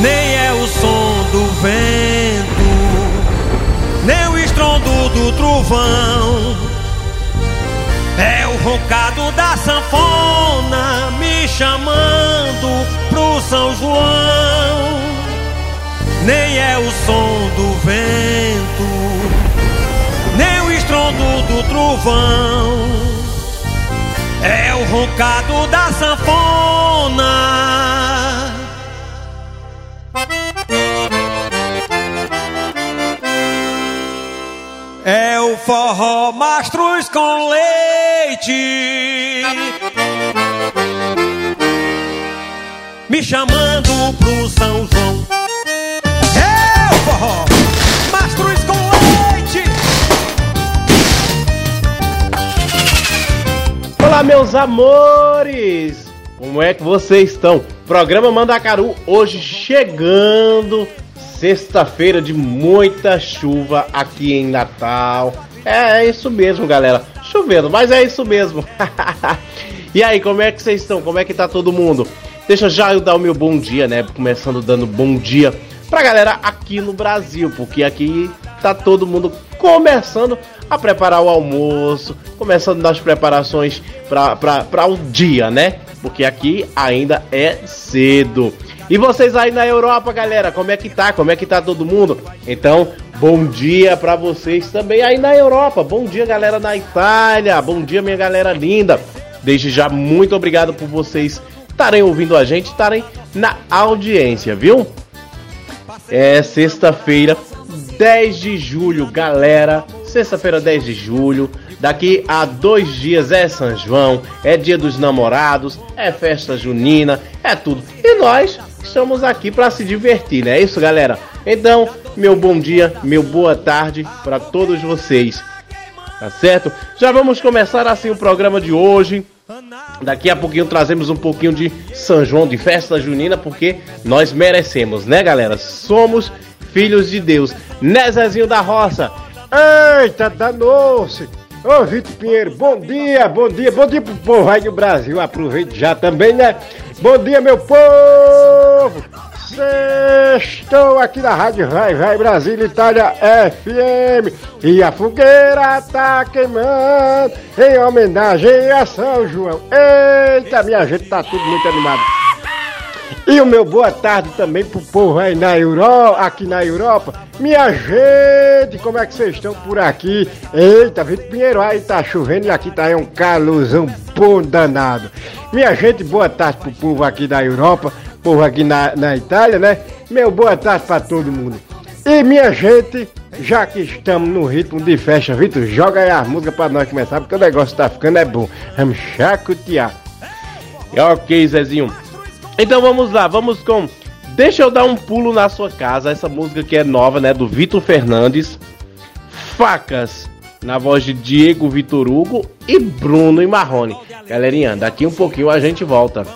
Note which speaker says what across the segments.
Speaker 1: Nem é o som do vento, nem o estrondo do trovão. É o roncado da sanfona me chamando pro São João. Nem é o som do vento, nem o estrondo do trovão. É o roncado da sanfona É o forró mastruz com leite Me chamando pro São João É o forró mastruz com leite
Speaker 2: Olá meus amores! Como é que vocês estão? Programa Mandacaru hoje chegando Sexta-feira de muita chuva aqui em Natal. É, é isso mesmo, galera. Chovendo, mas é isso mesmo. e aí, como é que vocês estão? Como é que tá todo mundo? Deixa já eu dar o meu bom dia, né? Começando dando bom dia pra galera aqui no Brasil, porque aqui tá todo mundo começando a preparar o almoço, começando das preparações para o dia, né? Porque aqui ainda é cedo. E vocês aí na Europa, galera, como é que tá? Como é que tá todo mundo? Então, bom dia para vocês também aí na Europa. Bom dia, galera na Itália. Bom dia, minha galera linda. Desde já, muito obrigado por vocês estarem ouvindo a gente, estarem na audiência, viu? É sexta-feira, 10 de julho, galera. Sexta-feira, 10 de julho. Daqui a dois dias é São João, é dia dos namorados, é festa junina, é tudo. E nós estamos aqui para se divertir, né? É isso, galera. Então, meu bom dia, meu boa tarde para todos vocês. Tá certo? Já vamos começar assim o programa de hoje. Daqui a pouquinho trazemos um pouquinho de São João, de festa junina, porque nós merecemos, né, galera? Somos filhos de Deus. Né, Zezinho da Roça?
Speaker 3: Eita, danou-se! Ô Vitor Pinheiro, bom dia, bom dia, bom dia pro povo aí do Brasil. Aproveite já também, né? Bom dia, meu povo! Estou aqui na Rádio Vai Vai Brasil Itália FM e a fogueira tá queimando em homenagem a São João. Eita, minha gente, tá tudo muito animado. E o meu boa tarde também pro povo aí na Europa, aqui na Europa. Minha gente, como é que vocês estão por aqui? Eita, Vitor Pinheiro, aí tá chovendo e aqui tá aí um calorzão bom danado. Minha gente, boa tarde pro povo aqui da Europa, povo aqui na, na Itália, né? Meu boa tarde pra todo mundo. E minha gente, já que estamos no ritmo de festa, Vitor, joga aí as músicas pra nós começar, porque o negócio tá ficando é bom. Vamos chacotear.
Speaker 2: Ok, Zezinho. Então vamos lá, vamos com Deixa eu dar um pulo na sua casa, essa música que é nova, né, do Vitor Fernandes. Facas, na voz de Diego Vitor Hugo e Bruno e Marrone. Galerinha, daqui um pouquinho a gente volta.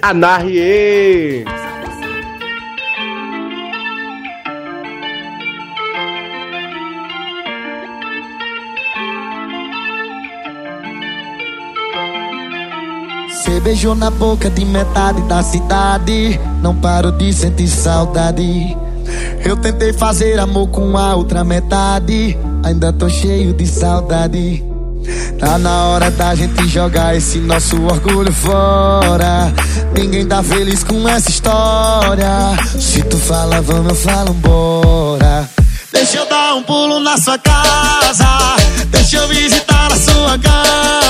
Speaker 2: Anarrie!
Speaker 4: Você beijou na boca de metade da cidade. Não paro de sentir saudade. Eu tentei fazer amor com a outra metade. Ainda tô cheio de saudade. Tá na hora da gente jogar esse nosso orgulho fora. Ninguém tá feliz com essa história. Se tu fala, vamos, eu falo, bora. Deixa eu dar um pulo na sua casa. Deixa eu visitar a sua cama.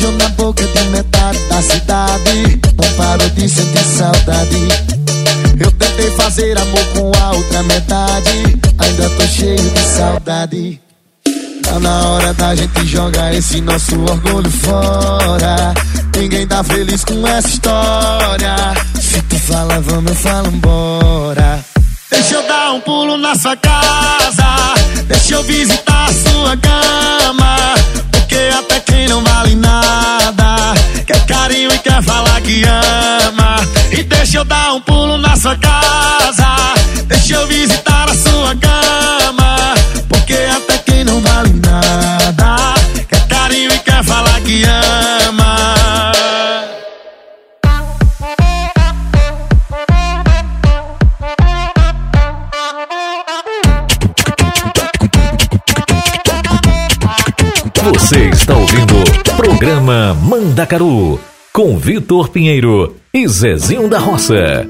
Speaker 4: Beijou na boca de metade da cidade. Não paro de sentir saudade. Eu tentei fazer amor com a outra metade. Ainda tô cheio de saudade. Tá na hora da gente jogar esse nosso orgulho fora. Ninguém tá feliz com essa história. Se tu fala, vamos, eu falo, embora. Deixa eu dar um pulo na sua casa. Deixa eu visitar a sua cama. Porque até quem não vale nada quer carinho e quer falar que ama. E deixa eu dar um pulo na sua casa. Deixa eu visitar a sua cama. Porque até quem não vale nada quer carinho e quer falar que ama.
Speaker 5: Você está ouvindo Programa Mandacaru com Vitor Pinheiro e Zezinho da Roça.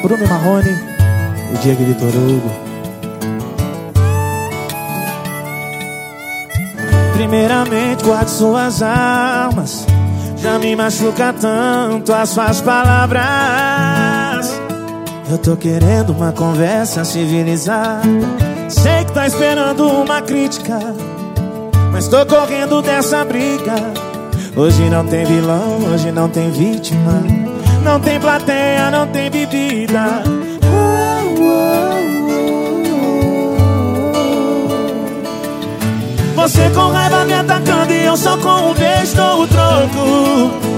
Speaker 6: Bruno Marrone e Diego Vitor Hugo. Primeiramente, guarde suas armas. Já me machuca tanto as suas palavras. Eu tô querendo uma conversa civilizada. Sei que tá esperando uma crítica, mas tô correndo dessa briga. Hoje não tem vilão, hoje não tem vítima. Não tem plateia, não tem bebida. Você com raiva me atacando e eu só com um beijo dou o troco.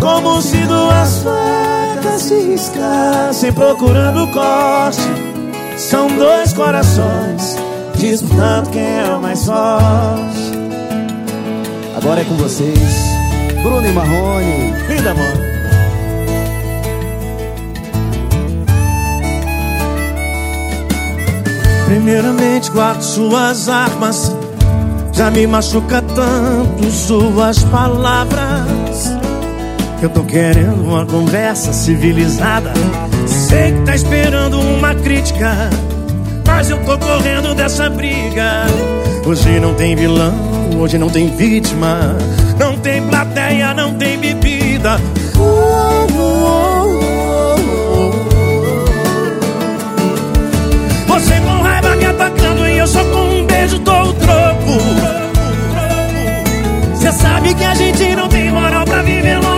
Speaker 6: Como se duas facas se riscassem procurando corte. São dois corações disputando quem é o mais forte. Agora é com vocês, Bruno e Marrone. Linda, mano. Primeiramente, guarde suas armas. Já me machuca tanto suas palavras. Eu tô querendo uma conversa civilizada. Sei que tá esperando uma crítica. Mas eu tô correndo dessa briga. Hoje não tem vilão, hoje não tem vítima. Não tem plateia, não tem bebida. Você com raiva me atacando e eu só com um beijo dou o troco. Você sabe que a gente não tem moral pra viver longe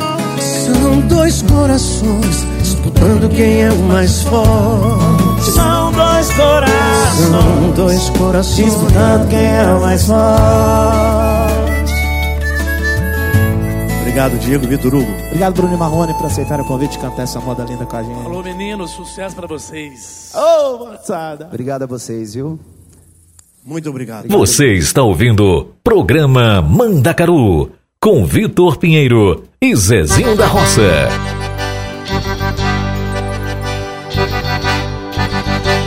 Speaker 6: São dois corações disputando quem é o mais forte. São dois corações. São dois corações disputando quem é o mais forte. Obrigado, Diego Vitor Hugo. Obrigado, Bruno Marrone, por aceitar o convite de cantar essa moda linda com a gente.
Speaker 7: Alô, meninos, sucesso pra vocês.
Speaker 6: Ô, moçada.
Speaker 8: Obrigado a vocês, viu?
Speaker 9: Muito obrigado.
Speaker 5: Você está ouvindo Programa Mandacaru com Vitor Pinheiro e Zezinho da Roça.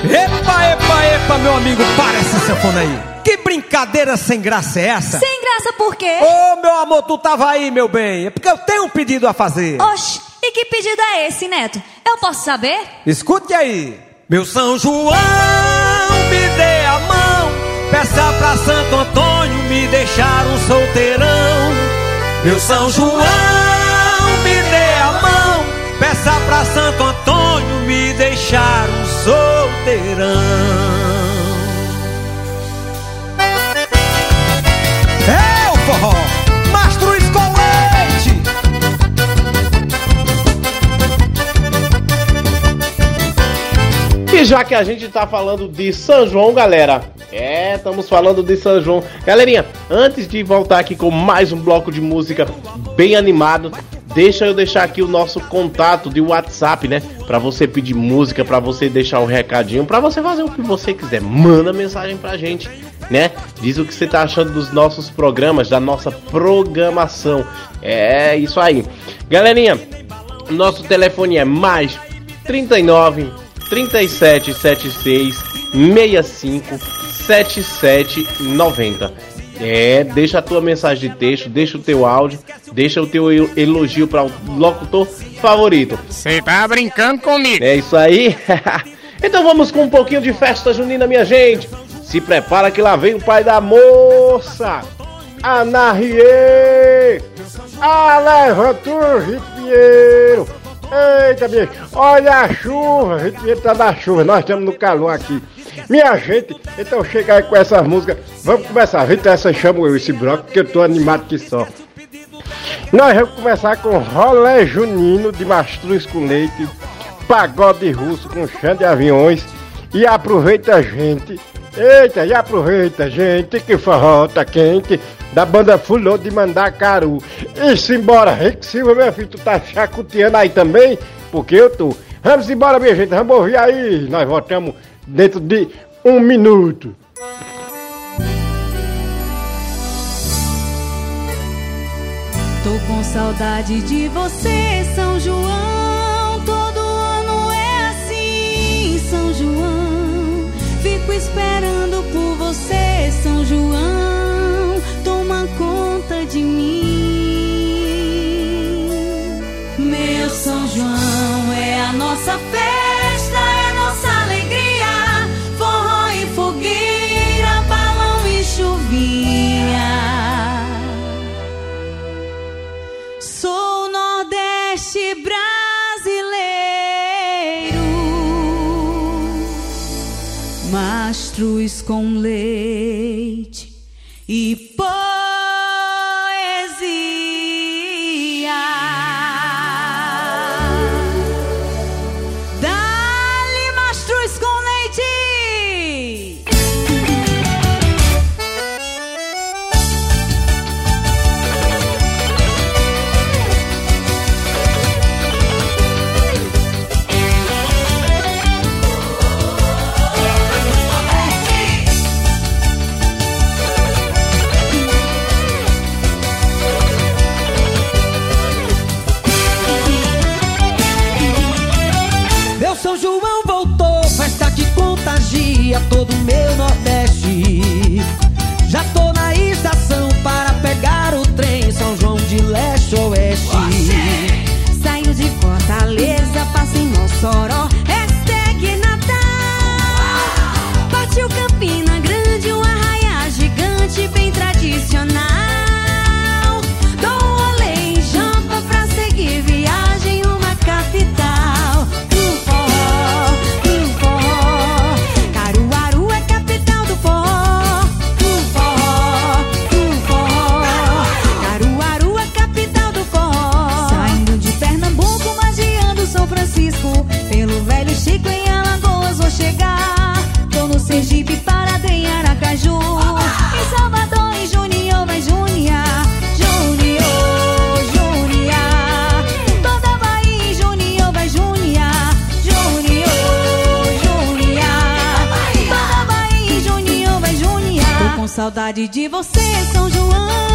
Speaker 1: Epa, epa, epa, meu amigo, para essa sanfona aí. Que brincadeira sem graça é essa?
Speaker 10: Sem graça por quê?
Speaker 1: Ô, meu amor, tu tava aí, meu bem. É porque eu tenho um pedido a fazer.
Speaker 10: Oxe, e que pedido é esse, Neto? Eu posso saber?
Speaker 1: Escute aí. Meu São João, me dê a mão. Peça pra Santo Antônio me deixar um solteirão. Meu São João, me dê a mão. Peça pra Santo Antônio me deixar um solteirão.
Speaker 2: E já que a gente tá falando de São João, galera, é, estamos falando de São João. Galerinha, antes de voltar aqui com mais um bloco de música bem animado, deixa eu deixar aqui o nosso contato de WhatsApp, né? Pra você pedir música, pra você deixar um recadinho, pra você fazer o que você quiser. Manda mensagem pra gente, né? Diz o que você tá achando dos nossos programas, da nossa programação. É isso aí. Galerinha, nosso telefone é mais 39 3776 65 7790. É, deixa a tua mensagem de texto, deixa o teu áudio, deixa o teu elogio para o locutor favorito.
Speaker 11: Você tá brincando comigo?
Speaker 2: É isso aí. então vamos com um pouquinho de festa junina, minha gente. Se prepara que lá vem o pai da moça. Anarrie! Levanta o Pinheiro! Eita, minha olha a chuva, a gente tá na chuva, nós estamos no calor aqui. Minha gente, então chega aí com essas músicas. Vamos começar. Rita, essa chamo eu esse bloco, porque eu tô animado que só. Nós vamos começar com rolé junino de mastruz com leite, pagode russo com chão de aviões. E aproveita gente. Eita, e aproveita, gente, que forró tá quente da banda Fulô de Mandacaru. E simbora, Rick Silva, meu filho, tu tá chacoteando aí também? Porque eu tô. Vamos embora, minha gente, vamos ouvir aí. Nós voltamos dentro de um minuto.
Speaker 10: Tô com saudade de você, São João. Todo ano é assim, São João. Fico esperando por você, São João. De mim. Meu São João é a nossa festa, é a nossa alegria. Forró e fogueira, balão e chuvinha. Sou Nordeste brasileiro, mastruz com leite e poesia.
Speaker 1: Todo o meu Nordeste. Já tô na estação para pegar o trem São João de leste oeste.
Speaker 10: Saiu de Fortaleza, passa em Mossoró, Sergipe, Parada em Aracaju. Em Salvador, em Junior, vai Junia. Junior, Junia. Toda Bahia, em Junior, vai Junia. Junior, Junia. Toda Bahia, em Junior, vai Junia. Tô com saudade de você, São João.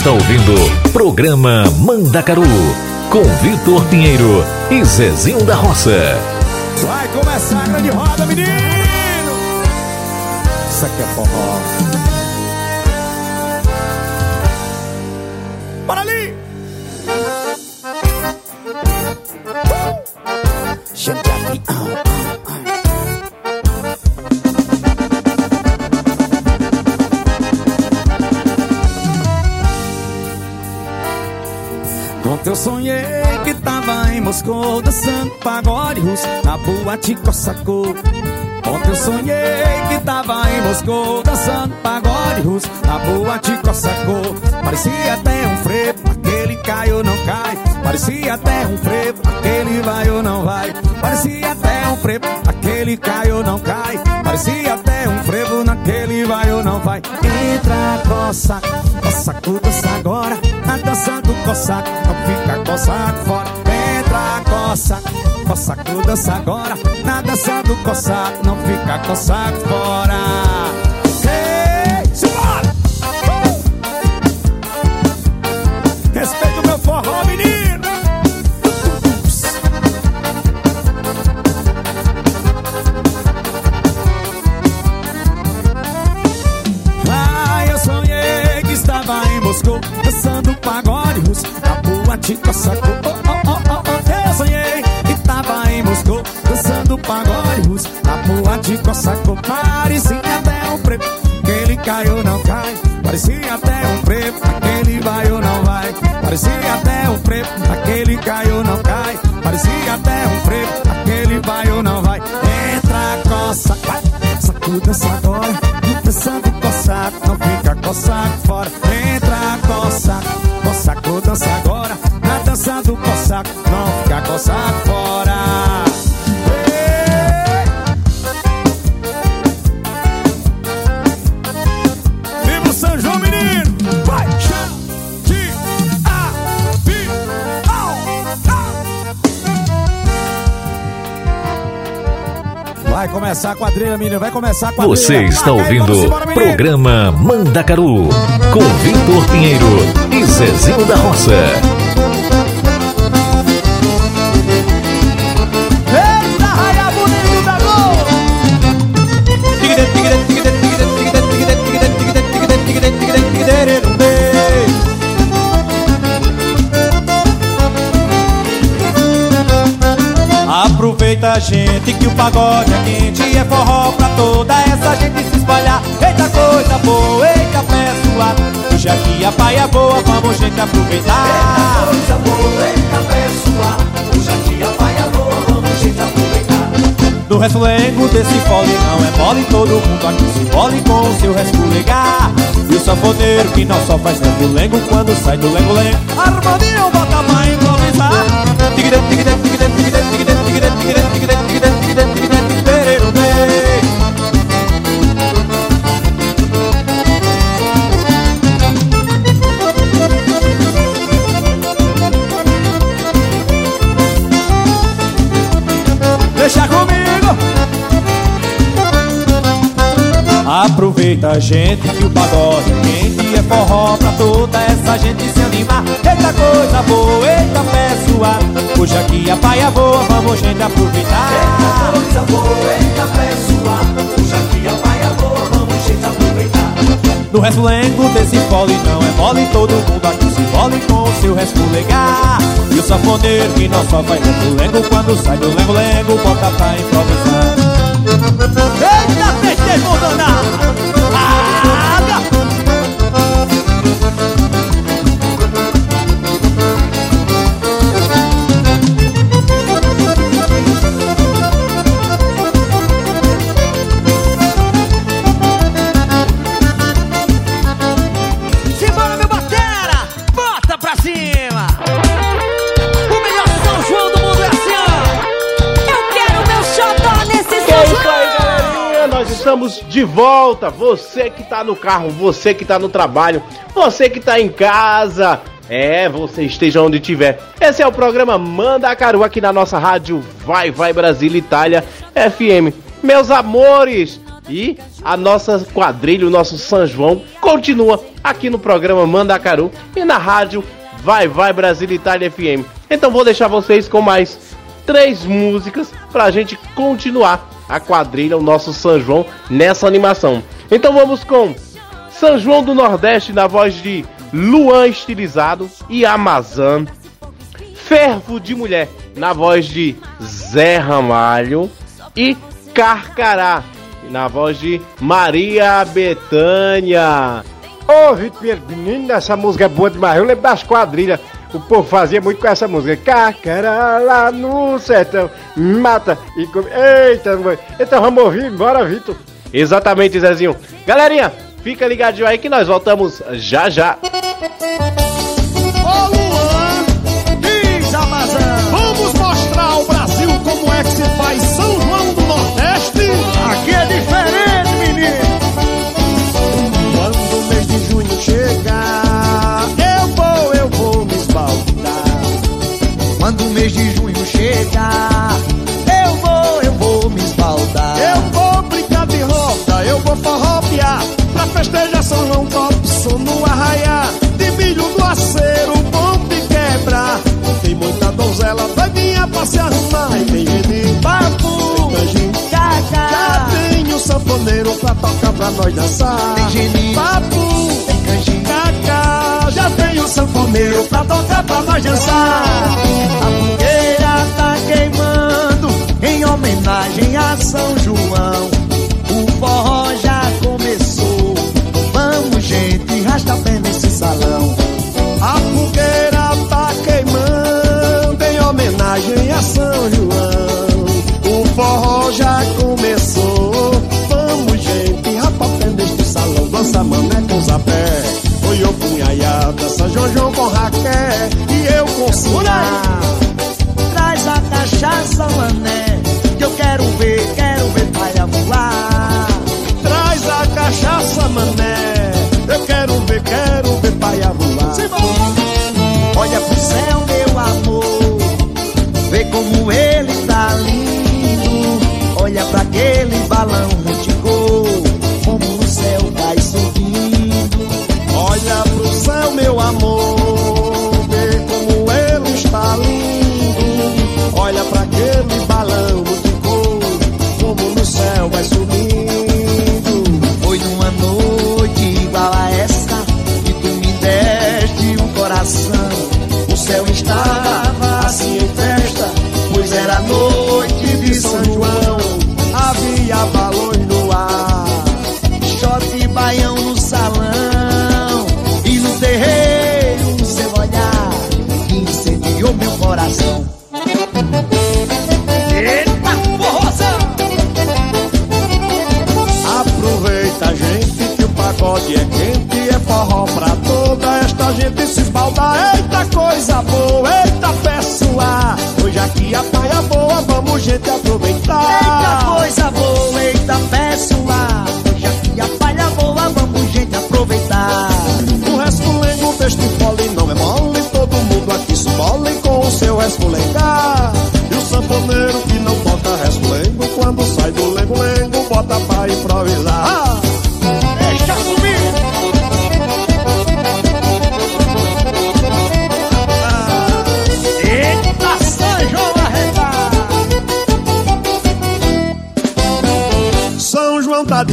Speaker 5: Está ouvindo Programa Mandacaru com Vitor Pinheiro e Zezinho da Roça.
Speaker 12: Vai começar a grande roda, menino! Isso aqui é forró. Moscou Dançando pagode russo na boate Cossacô Ontem eu sonhei que tava em Moscou Dançando pagode russo na boate Cossacô Parecia até um frevo, aquele cai ou não cai. Parecia até um frevo, aquele vai ou não vai. Parecia até um frevo, aquele cai ou não cai. Parecia até um frevo, naquele vai ou não vai. Entra, coça, coçaco, dança agora A dança do coçaco, não fica coçaco fora Entra, coça, coçaco, dança agora. Na dança do coçaco, não fica coçaco fora cai ou não cai Parecia quadrilha, menino, vai começar a quadrilha
Speaker 5: Você está ouvindo
Speaker 12: menino.
Speaker 5: Programa Mandacaru com Vitor Pinheiro e Zezinho da Roça.
Speaker 13: Aproveita, gente, que o pagode é quente É forró pra toda essa gente se espalhar. Eita coisa boa, eita pessoa Hoje aqui a paia boa, vamos gente aproveitar. Eita coisa boa, eita pessoa Hoje aqui a paia boa, vamos gente aproveitar. No resfulengo desse fole não é mole Todo mundo aqui se fole com o seu resfulegar E o sanfoneiro que não só faz resfulengo Quando sai do lengo-lengo Armandinho bota pra improvisar tigre, tigre, tigre, Aproveita, gente, que o pagode é quente É forró pra toda essa gente se animar. Eita coisa boa, eita pessoa Hoje aqui a paia voa, vamos gente aproveitar. Eita coisa boa, eita pessoa Hoje aqui a paia voa, vamos gente aproveitar. No resfulengo desse fole não é mole Todo mundo aqui se fole com o seu resfulegar E o sanfoneiro que não só faz resfulengo Quando sai do lengo-lengo, bota pra improvisar. Eita, festejo danado!
Speaker 2: Estamos de volta. Você que tá no carro, você que tá no trabalho, você que tá em casa. É, você esteja onde tiver. Esse é o programa Manda Caru aqui na nossa rádio Vai Vai Brasil Itália FM. Meus amores, E a nossa quadrilha, o nosso São João, continua aqui no programa Mandacaru e na rádio Vai Vai Brasil Itália FM. Então vou deixar vocês com mais três músicas pra gente continuar a quadrilha, o nosso São João, nessa animação. Então vamos com São João do Nordeste na voz de Luan Estilizado e Amazon. Fervo de Mulher na voz de Zé Ramalho e Carcará na voz de Maria Betânia.
Speaker 3: Ô, Vitor Pinheiro, menino, essa música é boa demais. Eu lembro das quadrilhas. O povo fazia muito com essa música. Carcará lá no sertão, mata e come. Eita, então vamos ouvir, bora, Vitor.
Speaker 2: Exatamente, Zezinho. Galerinha, fica ligadinho aí que nós voltamos já já.
Speaker 14: Ô Luan, diz Amazon, vamos mostrar ao Brasil como é que se faz São João do Nordeste?
Speaker 15: Aqui é diferente,
Speaker 14: Pra festejar São João Topson no arraiar. De milho do aceiro, bom de quebrar. Tem muita donzela, doidinha pra se arrumar. E tem gente papo, tem gente Já tem o sanfoneiro pra tocar pra nós dançar.
Speaker 4: Tem gente
Speaker 14: papo,
Speaker 4: tem canjinho.
Speaker 14: Cacá, já tem o sanfoneiro pra tocar pra nós dançar.
Speaker 4: A fogueira tá queimando em homenagem a São João. O forró pra
Speaker 14: toda esta gente se esbaldar. Eita coisa boa, eita pessoa, hoje aqui a paia boa, vamos gente aproveitar.
Speaker 4: Eita coisa boa, eita pessoa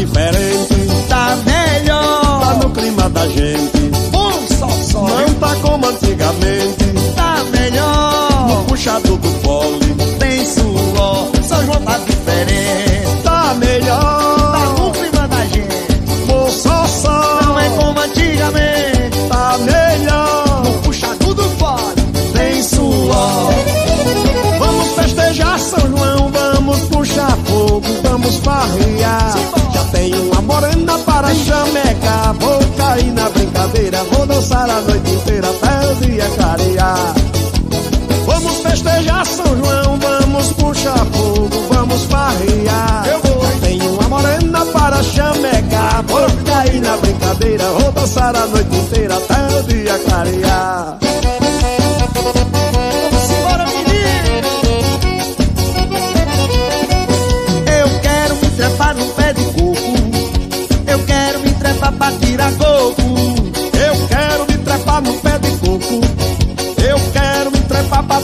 Speaker 14: Tá diferente,
Speaker 4: Tá
Speaker 14: tá
Speaker 4: melhor
Speaker 14: no clima da gente.
Speaker 4: Um só
Speaker 14: Não tá como antigamente,
Speaker 4: Tá melhor.
Speaker 14: Puxado do pole.
Speaker 4: Tem suor. São João tá diferente.
Speaker 14: Tá
Speaker 4: Tá
Speaker 14: melhor,
Speaker 4: no clima da gente.
Speaker 14: Com só só.
Speaker 4: Não é como antigamente.
Speaker 14: Tá melhor,
Speaker 4: Puxa tudo fora Tem suor.
Speaker 14: Vamos festejar São João, vamos puxar fogo, vamos farrear. Morena para chamecar, vou cair na brincadeira, vou dançar a noite inteira até o dia clarear. Vamos festejar São João, vamos puxar fogo, vamos farrear. Eu vou. Tenho uma morena para chamecar, vou cair na brincadeira, vou dançar a noite inteira até o dia clarear.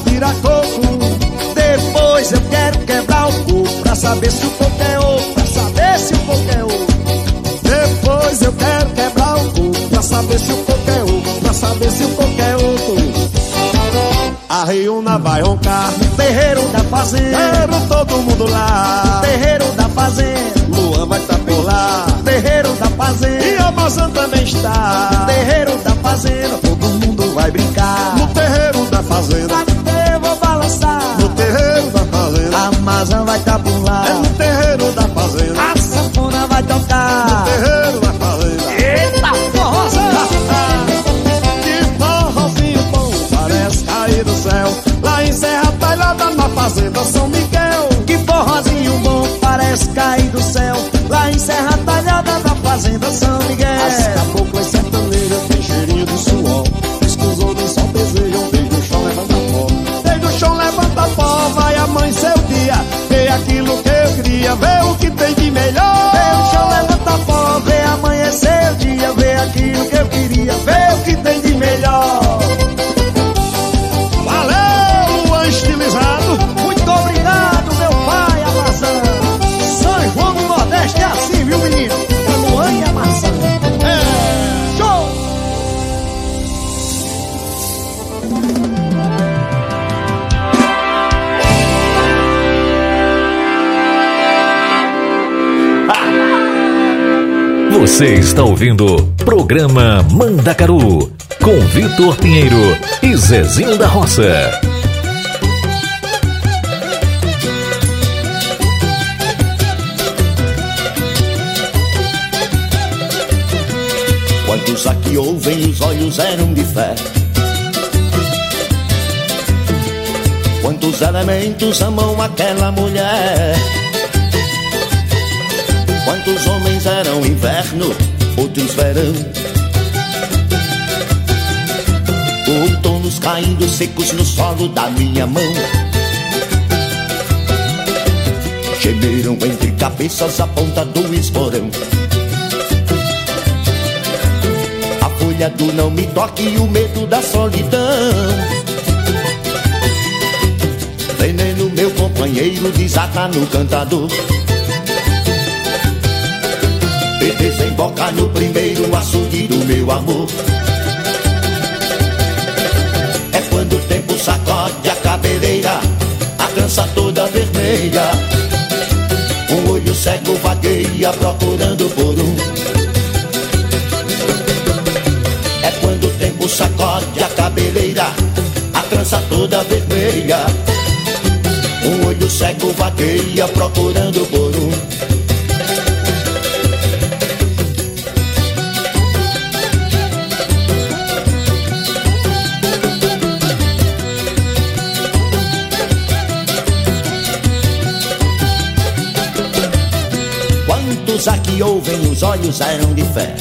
Speaker 14: Tirar coco.
Speaker 13: Depois eu quero quebrar o coco pra saber se o coco é ouro, pra saber se o coco é ouro.
Speaker 14: Depois eu quero quebrar o coco pra saber se o coco é ouro, pra saber se o coco é ouro. A reúna vai roncar
Speaker 13: no terreiro da fazenda.
Speaker 14: Todo mundo lá.
Speaker 13: Terreiro da fazenda.
Speaker 14: Luan vai tá por lá.
Speaker 13: Terreiro da fazenda.
Speaker 14: E a maçã também está.
Speaker 13: Terreiro da fazenda. Todo mundo vai brincar.
Speaker 14: No terreiro da fazenda.
Speaker 5: Está ouvindo Programa Mandacaru com Vitor Pinheiro e Zezinho da Roça.
Speaker 16: Quantos aqui ouvem os olhos eram de fé? Quantos elementos amam aquela mulher? Quantos homens eram inverno, outros verão? Outonos caindo secos no solo da minha mão. Gemeram entre cabeças a ponta do esporão. A folha do não me toque e o medo da solidão. Veneno, meu companheiro, desata no cantador. Desemboca no primeiro açude do meu amor. É quando o tempo sacode a cabeleira, a trança toda vermelha. Um olho cego vagueia procurando por um. É quando o tempo sacode a cabeleira, a trança toda vermelha. Um olho cego vagueia procurando por um. Olhos eram de fé?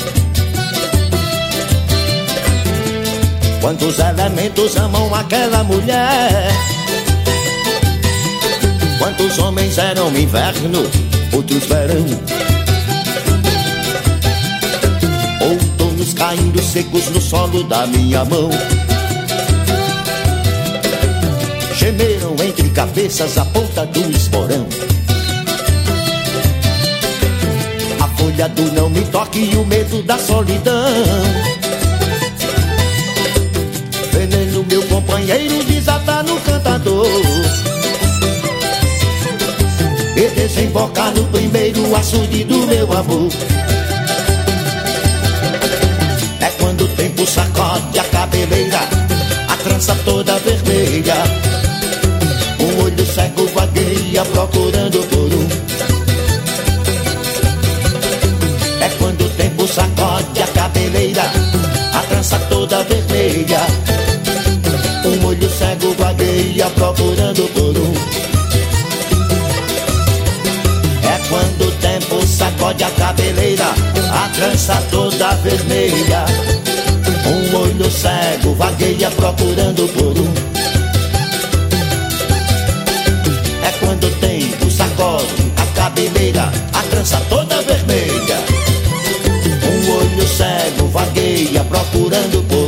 Speaker 16: Quantos elementos amam aquela mulher? Quantos homens eram inverno, outros verão? Outonos caindo secos no solo da minha mão. Gemeram entre cabeças a ponta do esporão. A folha do não me toque e o medo da solidão. Veneno, meu companheiro, desata no cantador. E desemboca no primeiro açude do meu amor. É quando o tempo sacode a cabeleira, a trança toda vermelha. Um olho cego vagueia procurando por sacode a trança toda vermelha. Um olho cego vagueia procurando por um. É quando o tempo sacode a cabeleira, a trança toda vermelha. Um olho cego vagueia procurando por um. É quando o tempo sacode a cabeleira, a trança toda vermelha. Procurando por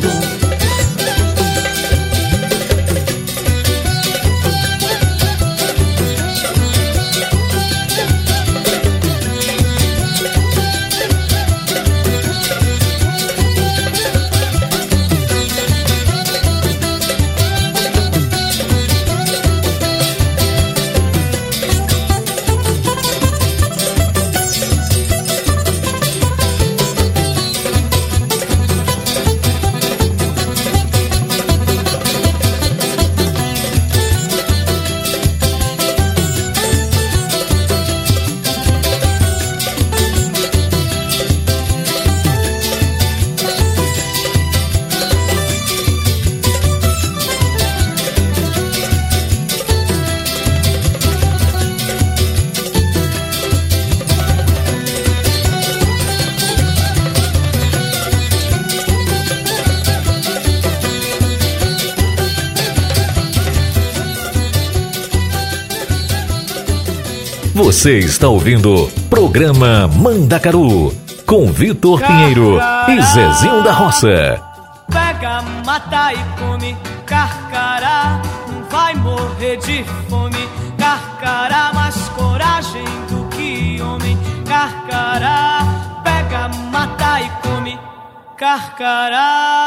Speaker 5: Você está ouvindo Programa Mandacaru com Vitor Pinheiro e Zezinho da Roça.
Speaker 17: Pega, mata e come, carcará, não vai morrer de fome. Carcará, mais coragem do que homem. Carcará, pega, mata e come, carcará.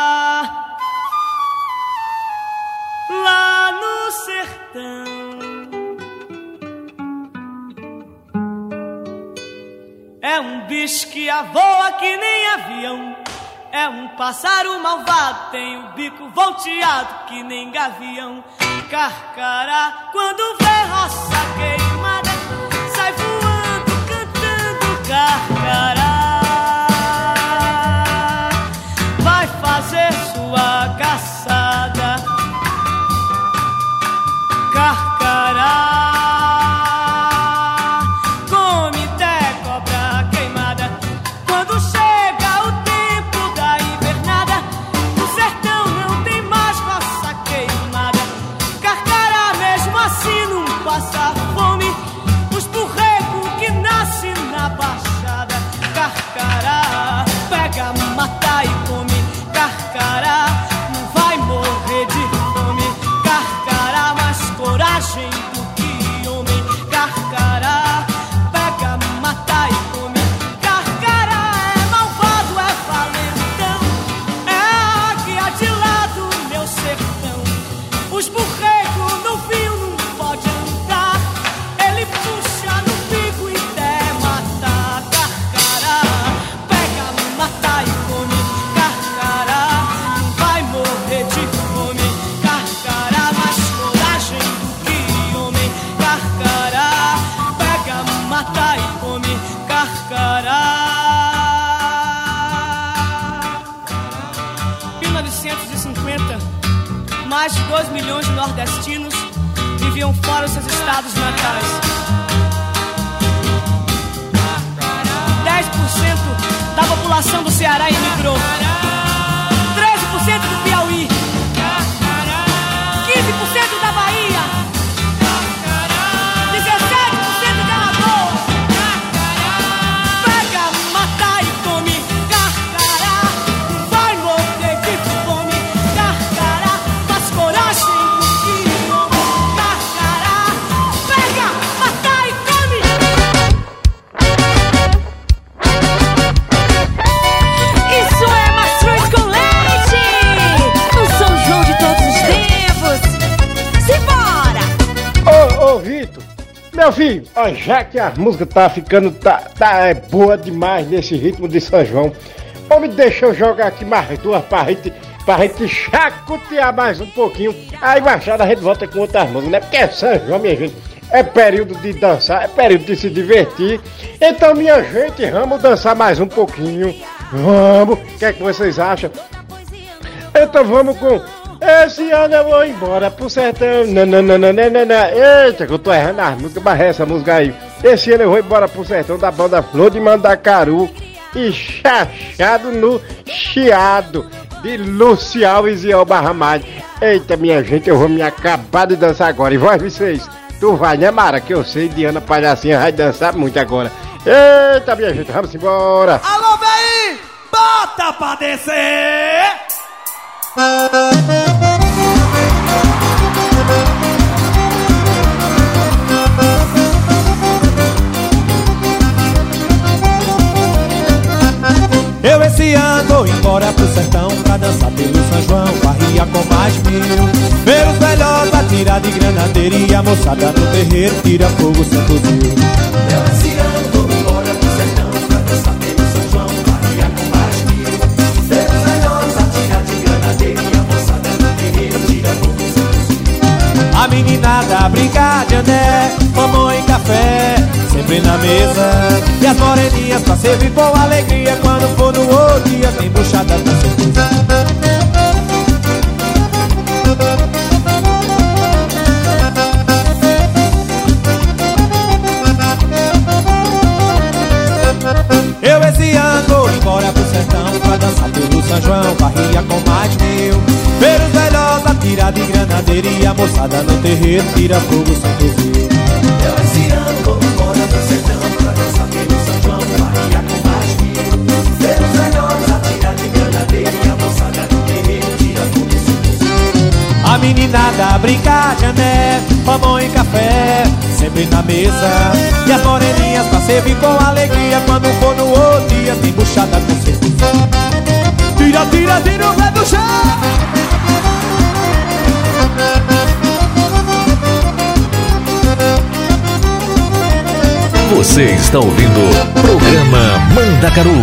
Speaker 17: Voa que nem avião. É um pássaro malvado, tem o bico volteado que nem gavião. Carcará, quando vê roça queimada, sai voando, cantando carcará. Nordestinos viviam fora dos seus estados natais. 10% da população do Ceará emigrou.
Speaker 3: Ó, já que a música tá ficando, tá, tá é boa demais nesse ritmo de São João, homem, deixa eu jogar aqui mais duas pra gente, pra gente chacotear mais um pouquinho, aí Machado a gente volta com outras músicas, né? Porque é São João, minha gente, é período de dançar, é período de se divertir, então, minha gente, vamos dançar mais um pouquinho, vamos, o que é que vocês acham? Então vamos com. Esse ano eu vou embora pro sertão. Nananana. Eita, que eu tô errando as músicas, mas essa música aí. Esse ano eu vou embora pro sertão da banda Flor de Mandacaru e chachado no chiado de Luci Alves e Alba Ramalho. Eita, minha gente, eu vou me acabar de dançar agora. E vós, vocês, tu vai, né, Mara? Que eu sei, Diana Palhacinha vai dançar muito agora. Eita, minha gente, vamos embora.
Speaker 15: Alô, véi! Bota pra descer!
Speaker 13: Eu esse ano vou embora pro sertão pra dançar pelo São João, barria com mais mil. Ver os velhotes atirar de granadeira e a moçada no terreiro tira fogo sem fuzil.
Speaker 15: Eu esse ano
Speaker 13: meninada brincar de andé, mamãe e café, sempre na mesa. E as moreninhas pra servir com alegria, quando for no outro dia tem buchada com certeza. Eu esse ano vou embora pro sertão pra dançar pelo São João, barria com mais mil. Ver os velhotes tira de granadeira e a moçada no terreiro tira fogo sem dizer.
Speaker 15: Eu esse ano vou embora
Speaker 13: do sertão pra dançar pelo São João, Bahia com mais mil. Ver os velhos atirar de granadeira e a moçada no terreiro tira fogo sem dizer. A meninada brinca de pamão e café, sempre na mesa. E as moreninhas pra servir com alegria quando for no outro dia tem buchada com certeza. Tira, tira, tira o pé do chão.
Speaker 5: Você está ouvindo Programa Mandacaru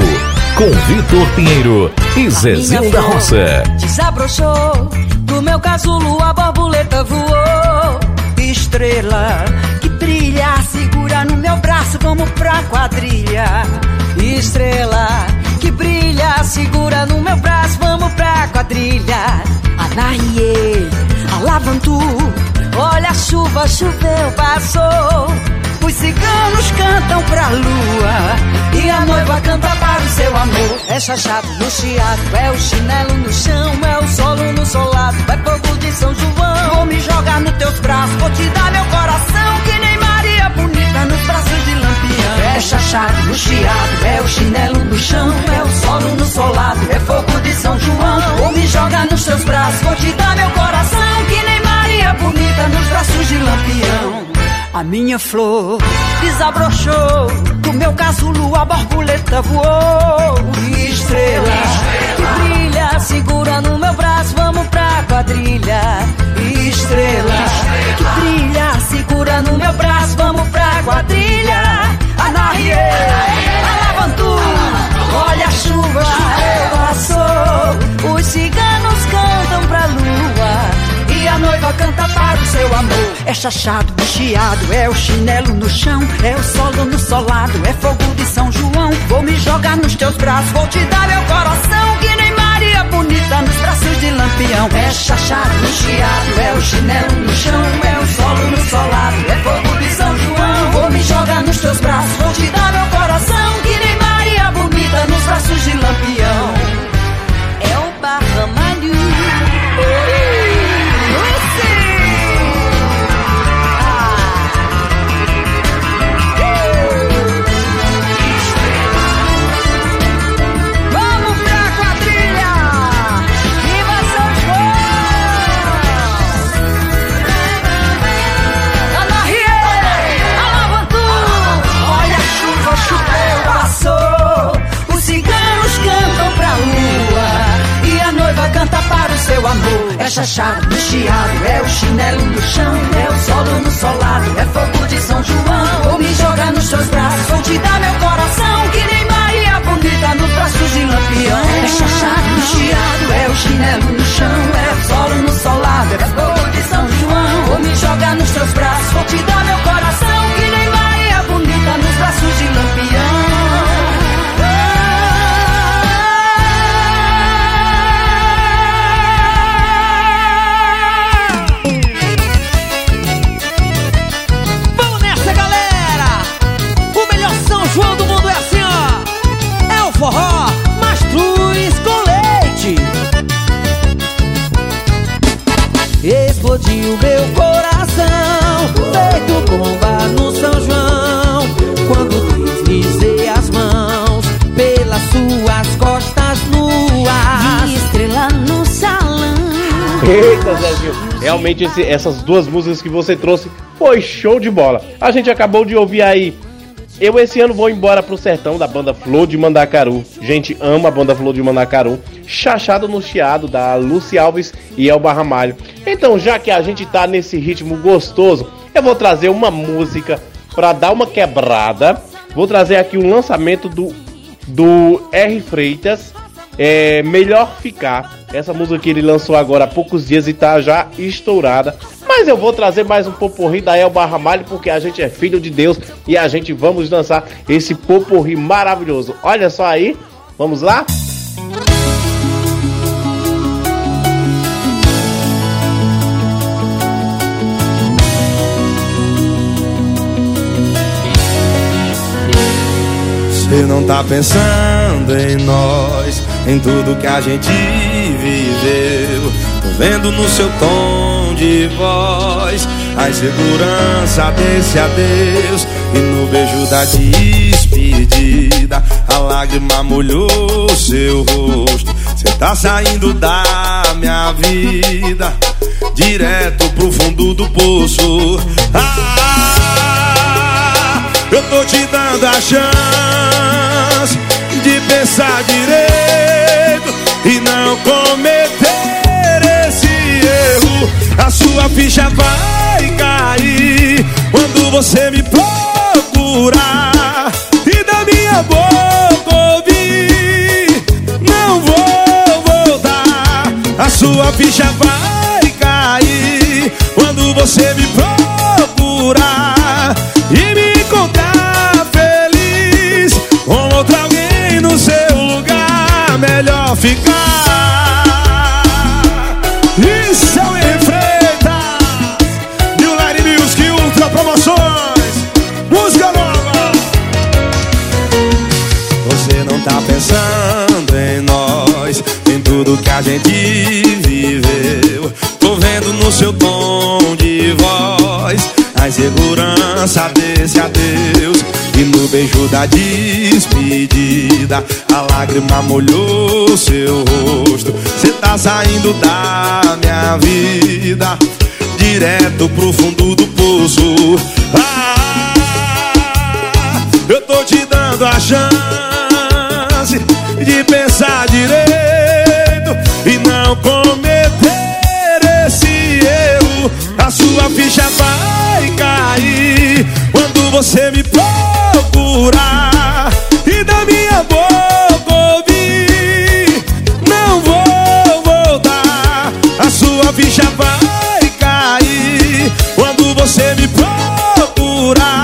Speaker 5: com Vitor Pinheiro e Zezinho da Roça.
Speaker 15: Desabrochou do meu casulo a borboleta voou. Estrela que brilha, segura no meu braço, vamos pra quadrilha. Estrela que brilha, segura no meu braço, vamos pra quadrilha. Anaie, Alavantu, olha a chuva, choveu, passou. Os ciganos cantam pra lua E a noiva canta para o seu amor. É chachado no chiado, é o chinelo no chão É o solo no solado, é fogo de São João. Vou me jogar nos teus braços, vou te dar meu coração Que nem Maria Bonita nos braços de Lampião. É chachado no chiado, é o chinelo no chão É o solo no solado, é fogo de São João. Vou me jogar nos teus braços, vou te dar meu coração Que nem Maria Bonita nos braços de Lampião a minha flor desabrochou Do meu casulo a borboleta voou. E estrela que brilha Segura no meu braço, vamos pra quadrilha. E estrela que brilha Segura no meu braço, vamos pra quadrilha. Anarie, Alavantu Olha a chuva, passou. Os ciganos cantam pra lua a noiva canta para o seu amor. É chachado, chiado, é o chinelo no chão, é o solo no solado, é fogo de São João. Vou me jogar nos teus braços, vou te dar meu coração, que nem Maria bonita nos braços de lampião. É chachado, chiado, é o chinelo no chão, é o solo no solado, é fogo de São João. Vou me jogar nos teus braços, vou te dar meu coração, que nem Maria bonita nos braços de lampião. É chachado no chiado, é o chinelo no chão É o solo no solado, é fogo de São João Vou me jogar nos seus braços, vou te dar meu coração Que nem Maria bonita nos braços de lampião. É chachado no chiado, é o chinelo no chão. É o solo no solado, é fogo de São João. Vou me jogar nos seus braços, vou te dar meu coração Que nem Maria bonita nos braços de lampião
Speaker 18: Explodiu meu coração, feito bomba no São João. Quando deslizei as mãos pelas suas costas nuas.
Speaker 15: E estrela no salão
Speaker 2: Eita, Zezinho. Realmente esse- essas duas músicas que você trouxe foi show de bola. A gente acabou de ouvir aí. Eu esse ano vou embora pro sertão da banda Flor de Mandacaru. Gente, ama a banda Flor de Mandacaru. Chachado no Chiado da Lucy Alves e Elba Ramalho. Então, já que a gente tá nesse ritmo gostoso, eu vou trazer uma música pra dar uma quebrada. Vou trazer aqui um lançamento do do R Freitas é Melhor Ficar. Essa música que ele lançou agora há poucos dias e tá já estourada. Mas eu vou trazer mais um poporri da Elba Ramalho porque a gente é filho de Deus e a gente vamos dançar esse poporri maravilhoso. Olha só aí, vamos lá?
Speaker 19: Você não tá pensando em nós, em tudo que a gente viveu. Tô vendo no seu tom de voz a insegurança desse adeus e no beijo da despedida a lágrima molhou seu rosto. Você tá saindo da minha vida direto pro fundo do poço. Ah, eu tô te dando a chance de pensar direito e não cometer esse erro. A sua ficha vai cair quando você me procurar e da minha boca ouvir. Não vou voltar. A sua ficha vai cair quando você me procurar. ficar. Isso é o Enfrenta. New News Music Ultra Promoções. Música nova. Você não tá pensando em nós, em tudo que a gente viveu. Tô vendo no seu tom de segurança desse adeus. E no beijo da despedida A lágrima molhou seu rosto. Cê tá saindo da minha vida Direto pro fundo do poço. Ah, eu tô te dando a chance De pensar direito. A sua ficha vai cair quando você me procurar e da minha boca ouvir. Não vou voltar. A sua ficha vai cair quando você me procurar.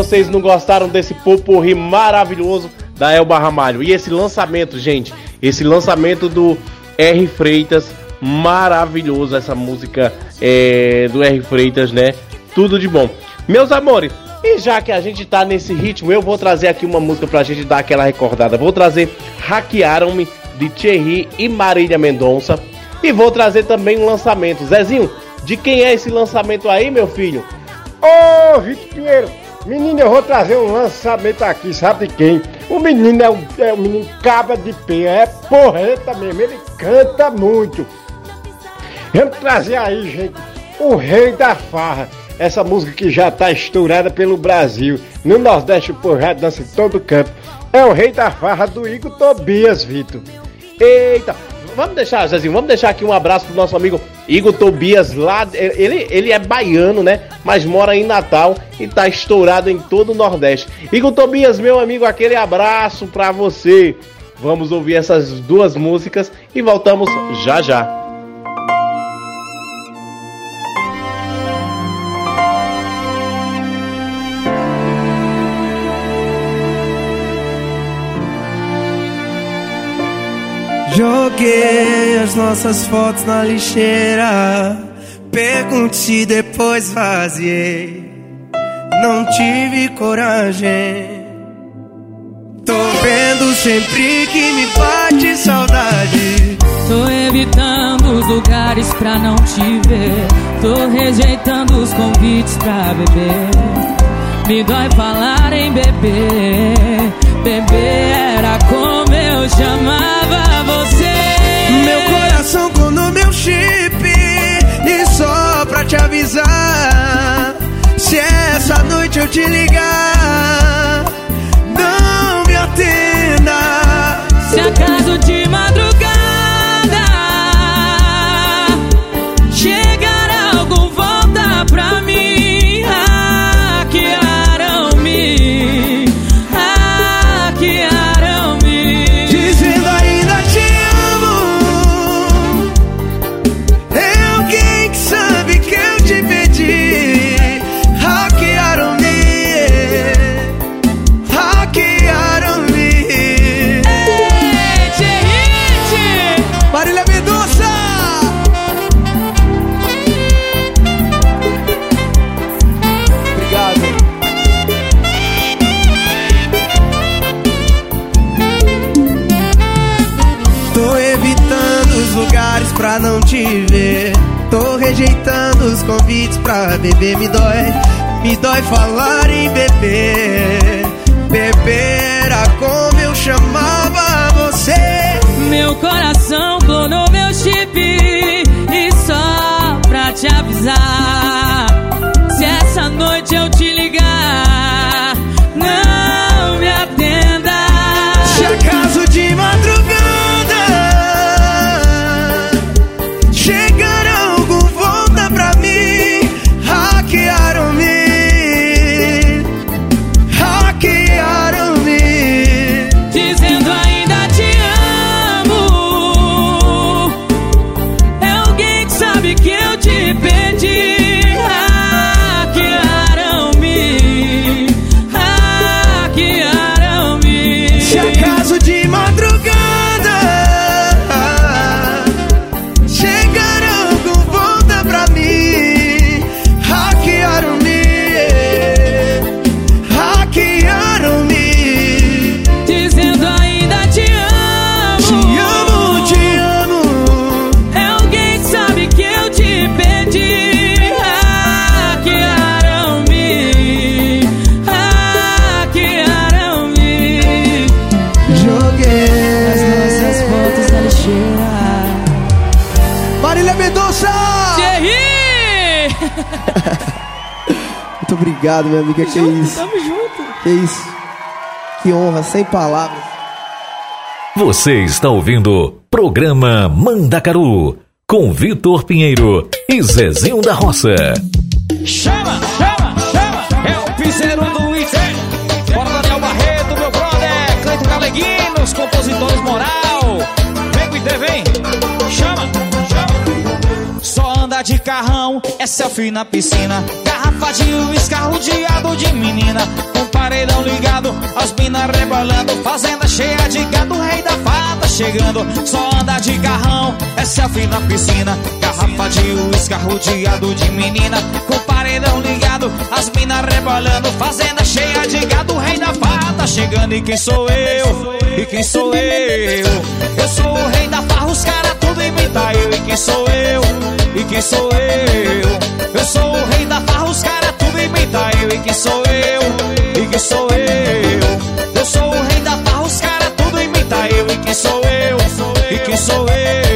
Speaker 2: Vocês não gostaram desse poporri maravilhoso da Elba Ramalho. E esse lançamento, gente, esse lançamento do R Freitas, maravilhoso essa música é, do R Freitas, né? Tudo de bom. Meus amores, e já que a gente tá nesse ritmo, eu vou trazer aqui uma música pra gente dar aquela recordada. Vou trazer Hackearam-me de Thierry e Marília Mendonça. E vou trazer também um lançamento. Zezinho, de quem é esse lançamento aí, meu filho?
Speaker 3: Ô, Vitor Pinheiro, menino, eu vou trazer um lançamento aqui, sabe de quem? O menino é um, é um menino cabra de pé, é porreta mesmo, ele canta muito. Vamos trazer aí, gente, o Rei da Farra. Essa música que já tá estourada pelo Brasil. No Nordeste, o já dança em todo canto. É o Rei da Farra do Igor Tobias, Vitor.
Speaker 2: Eita, vamos deixar, Zezinho, vamos deixar aqui um abraço pro nosso amigo Igor Tobias lá. Ele, ele é baiano, né? Mas mora em Natal e tá estourado em todo o Nordeste. Igor Tobias, meu amigo, aquele abraço pra você. Vamos ouvir essas duas músicas e voltamos já já.
Speaker 6: Joguei as nossas fotos na lixeira. Pergunte depois vaziei. Não tive coragem. Tô vendo sempre que me bate saudade.
Speaker 20: Tô evitando os lugares pra não te ver. Tô rejeitando os convites pra beber. Me dói falar em beber. Beber era como eu chamava.
Speaker 6: Com no meu chip. E só pra te avisar. Se essa noite eu te ligar, não me atenda.
Speaker 20: Se acaso de
Speaker 6: convites pra beber. Me dói, me dói falar em beber. Beber era como eu chamava você.
Speaker 20: Meu coração clonou meu chip E só pra te avisar
Speaker 21: obrigado, minha amiga. Que isso?
Speaker 22: Tamo junto.
Speaker 21: Que isso? Que honra, sem palavras.
Speaker 5: Você está ouvindo Programa Mandacaru com Vitor Pinheiro e Zezinho da Roça.
Speaker 23: Chama, é selfie na piscina. Garrafa de uísque, rodeado de menina. Com paredão ligado, as minas rebolando. Fazenda cheia de gado, rei da fada chegando. Só anda de carrão, é selfie na piscina. Garrafa de uísque, rodeado de menina. Com paredão ligado, as minas rebolando. Fazenda cheia de gado, rei da fada chegando. E quem sou eu? E quem sou eu? Eu sou o rei da farra, os caras tudo imita eu. E quem sou eu? E quem sou eu? Eu sou o rei da farra, os caras tudo imita eu. E quem sou eu? E quem sou eu? Eu sou o rei da farra, os caras tudo imita eu. E quem sou eu? E quem sou? Eu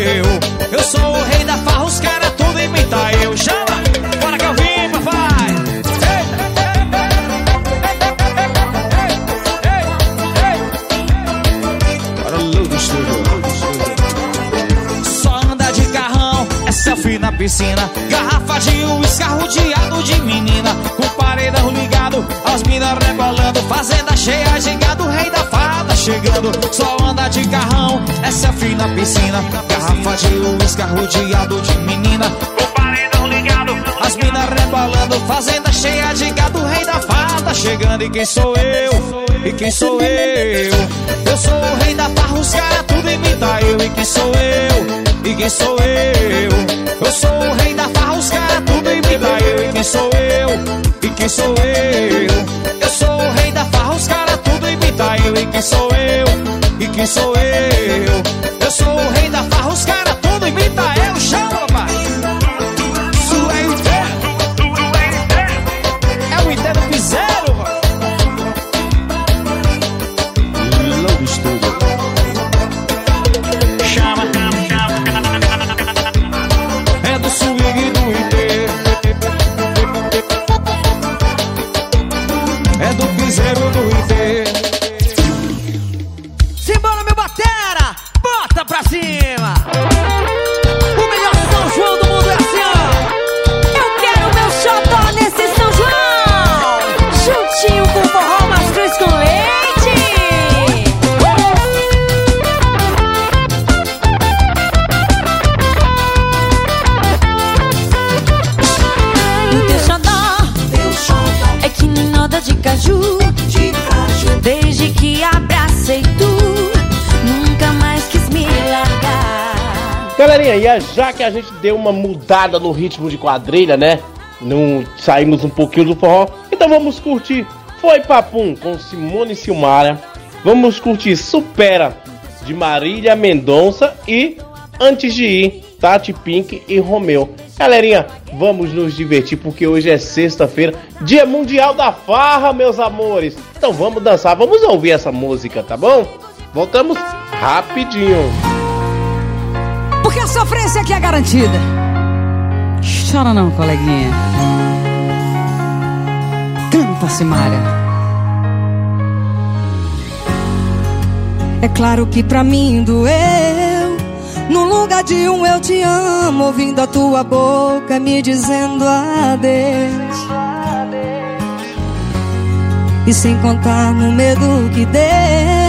Speaker 23: piscina. Garrafa de uísque, rodeado de menina. Com paredão ligado, as minas rebolando. Fazenda cheia de gado, rei da fada chegando. Só anda de carrão, é selfie na piscina. Garrafa de uísque, rodeado de menina. Com paredão ligado, as minas rebolando. Fazenda cheia de gado, rei da fada chegando. E quem sou eu? E quem sou eu? Eu sou o rei da farra, os caras tudo imita eu. E quem sou eu? E quem sou eu? Eu sou o rei da farra, os caras tudo imita eu. E quem sou eu? E quem sou eu? Eu sou o rei da caras tudo imita eu. E quem sou eu? E quem sou eu? Eu sou o rei da
Speaker 24: largar
Speaker 2: Galerinha, e a- já que a gente deu uma mudada no ritmo de quadrilha, né? Não saímos um pouquinho do forró, então vamos curtir Foi Papum com Simone Silmara. Vamos curtir Supera de Marília Mendonça e Antes de ir, Tati Pink e Romeu. Galerinha, vamos nos divertir porque hoje é sexta-feira, Dia Mundial da Farra, meus amores. Então vamos dançar, vamos ouvir essa música, tá bom? Voltamos rapidinho.
Speaker 25: Porque a sofrência aqui é garantida. Chora não, coleguinha. Canta, Simária.
Speaker 10: É claro que pra mim doeu. No lugar de um eu te amo, ouvindo a tua boca me dizendo adeus. E sem contar no medo que deu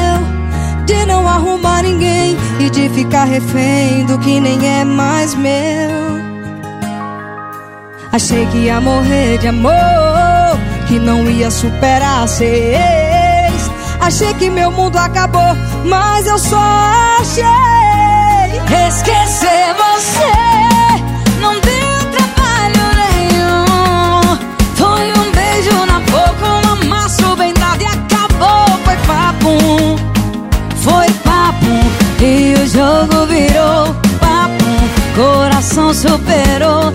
Speaker 10: de não arrumar ninguém e de ficar refém do que nem é mais meu. Achei que ia morrer de amor, que não ia superar ex. Achei que meu mundo acabou, mas eu só achei esquecer você. Jogo virou papo. Coração superou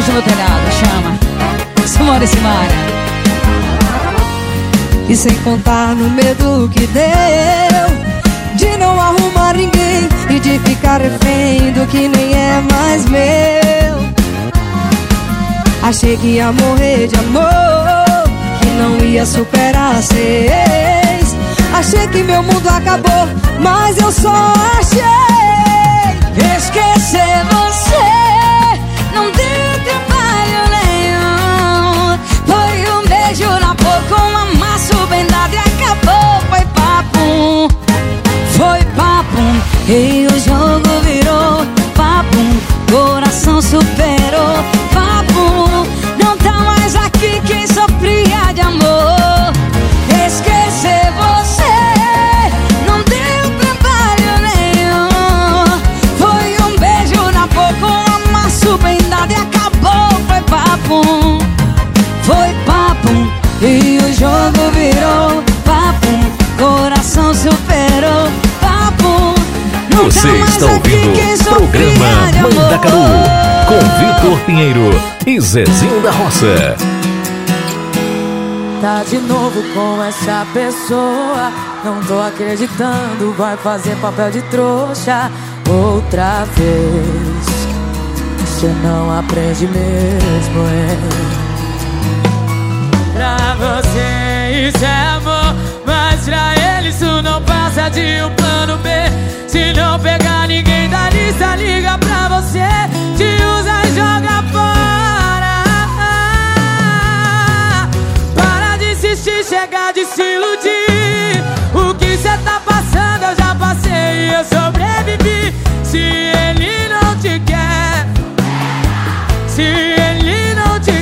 Speaker 10: Do meu telhado, chama. Simone Simara.
Speaker 26: E sem contar no medo que deu De não arrumar ninguém E de ficar refém do que nem é mais meu Achei que ia morrer de amor Que não ia superar seis Achei que meu mundo acabou Mas eu só achei
Speaker 10: beijo na boca, um amasso bem dado e acabou. Foi papum, foi papum. E o jogo virou papum. Coração superou jogo virou papum. Coração superou papum. Não
Speaker 5: Você
Speaker 10: tá
Speaker 5: está ouvindo o programa. Mandacaru com Vitor Pinheiro e Zezinho da Roça.
Speaker 20: Tá de novo com essa pessoa. Não tô acreditando, vai fazer papel de trouxa outra vez. Você não aprende mesmo, hein? Você isso é amor, mas pra ele isso não passa de um plano B. Se não pegar ninguém da lista, liga pra você, te usa e joga fora. Para de insistir, chega de se iludir. O que cê tá passando eu já passei e eu sobrevivi. Se ele não te quer, se ele não te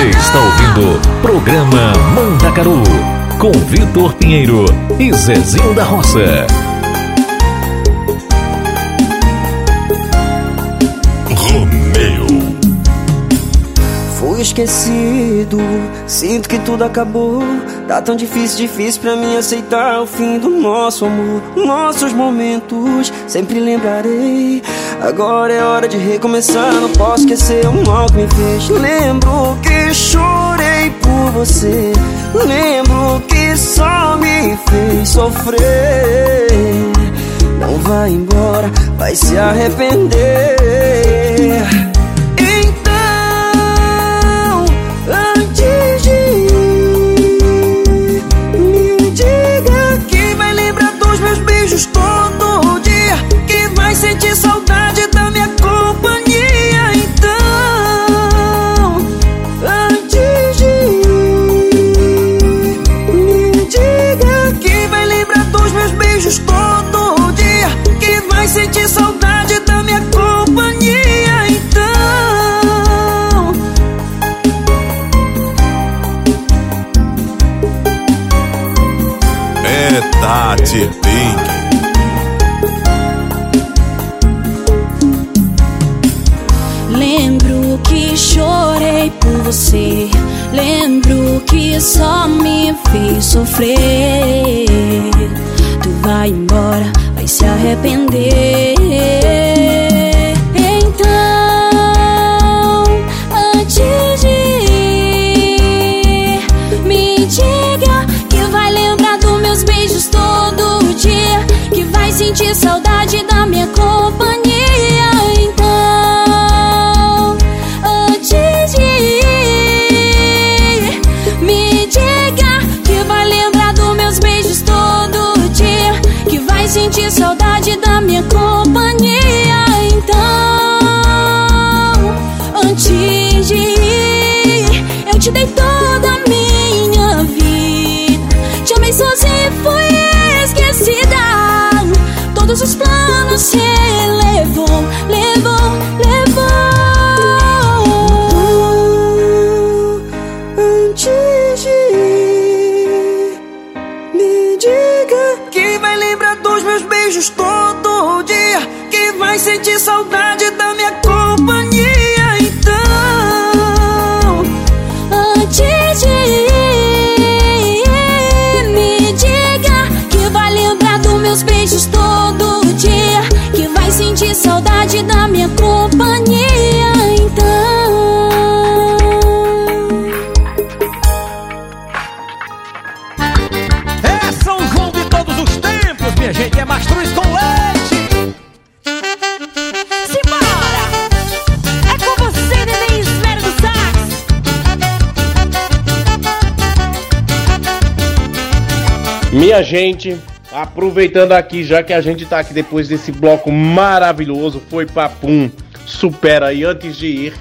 Speaker 20: Você
Speaker 5: está ouvindo o programa Mandacaru com Vitor Pinheiro e Zezinho da Roça. Romeu.
Speaker 27: Fui esquecido, sinto que tudo acabou. Tá tão difícil, difícil pra mim aceitar o fim do nosso amor. Nossos momentos, sempre lembrarei. Agora é hora de recomeçar, não posso esquecer o mal que me fez. Lembro que chorei por você. Lembro que só me fez sofrer. Não vai embora, vai se arrepender.
Speaker 10: Só me fez sofrer. Tu vai embora, vai se arrepender. Minha
Speaker 28: gente,
Speaker 2: aproveitando aqui, já que a gente tá aqui depois desse bloco maravilhoso, foi papum, supera aí antes de ir.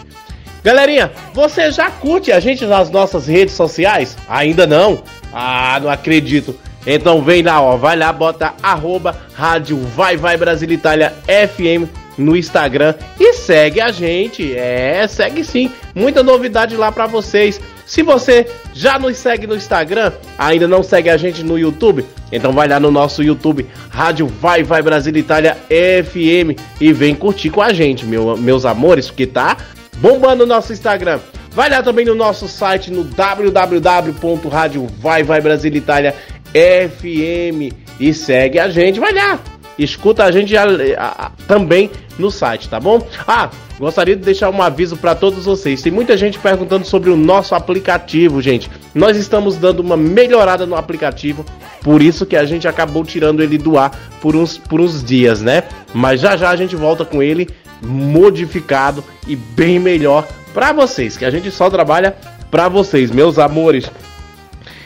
Speaker 2: Galerinha, você já curte a gente nas nossas redes sociais? Ainda não? Ah, não acredito. Então vem lá, ó, vai lá, bota arroba rádio Vai Vai Brasil Itália FM no Instagram e segue a gente. É, segue sim. Muita novidade lá pra vocês. Se você já nos segue no Instagram, ainda não segue a gente no YouTube, então vai lá no nosso YouTube, Rádio Vai Vai Brasil Itália FM e vem curtir com a gente, meu- meus amores, porque tá bombando o nosso Instagram. Vai lá também no nosso site no www.radiovaivaibrazilitália.fm e segue a gente, vai lá. Escuta a gente a- a- também no site, tá bom? Ah, gostaria de deixar um aviso para todos vocês. Tem muita gente perguntando sobre o nosso aplicativo, gente. Nós estamos dando uma melhorada no aplicativo, por isso que a gente acabou tirando ele do ar por uns, por uns dias, né? Mas já já a gente volta com ele modificado e bem melhor para vocês, que a gente só trabalha para vocês, meus amores.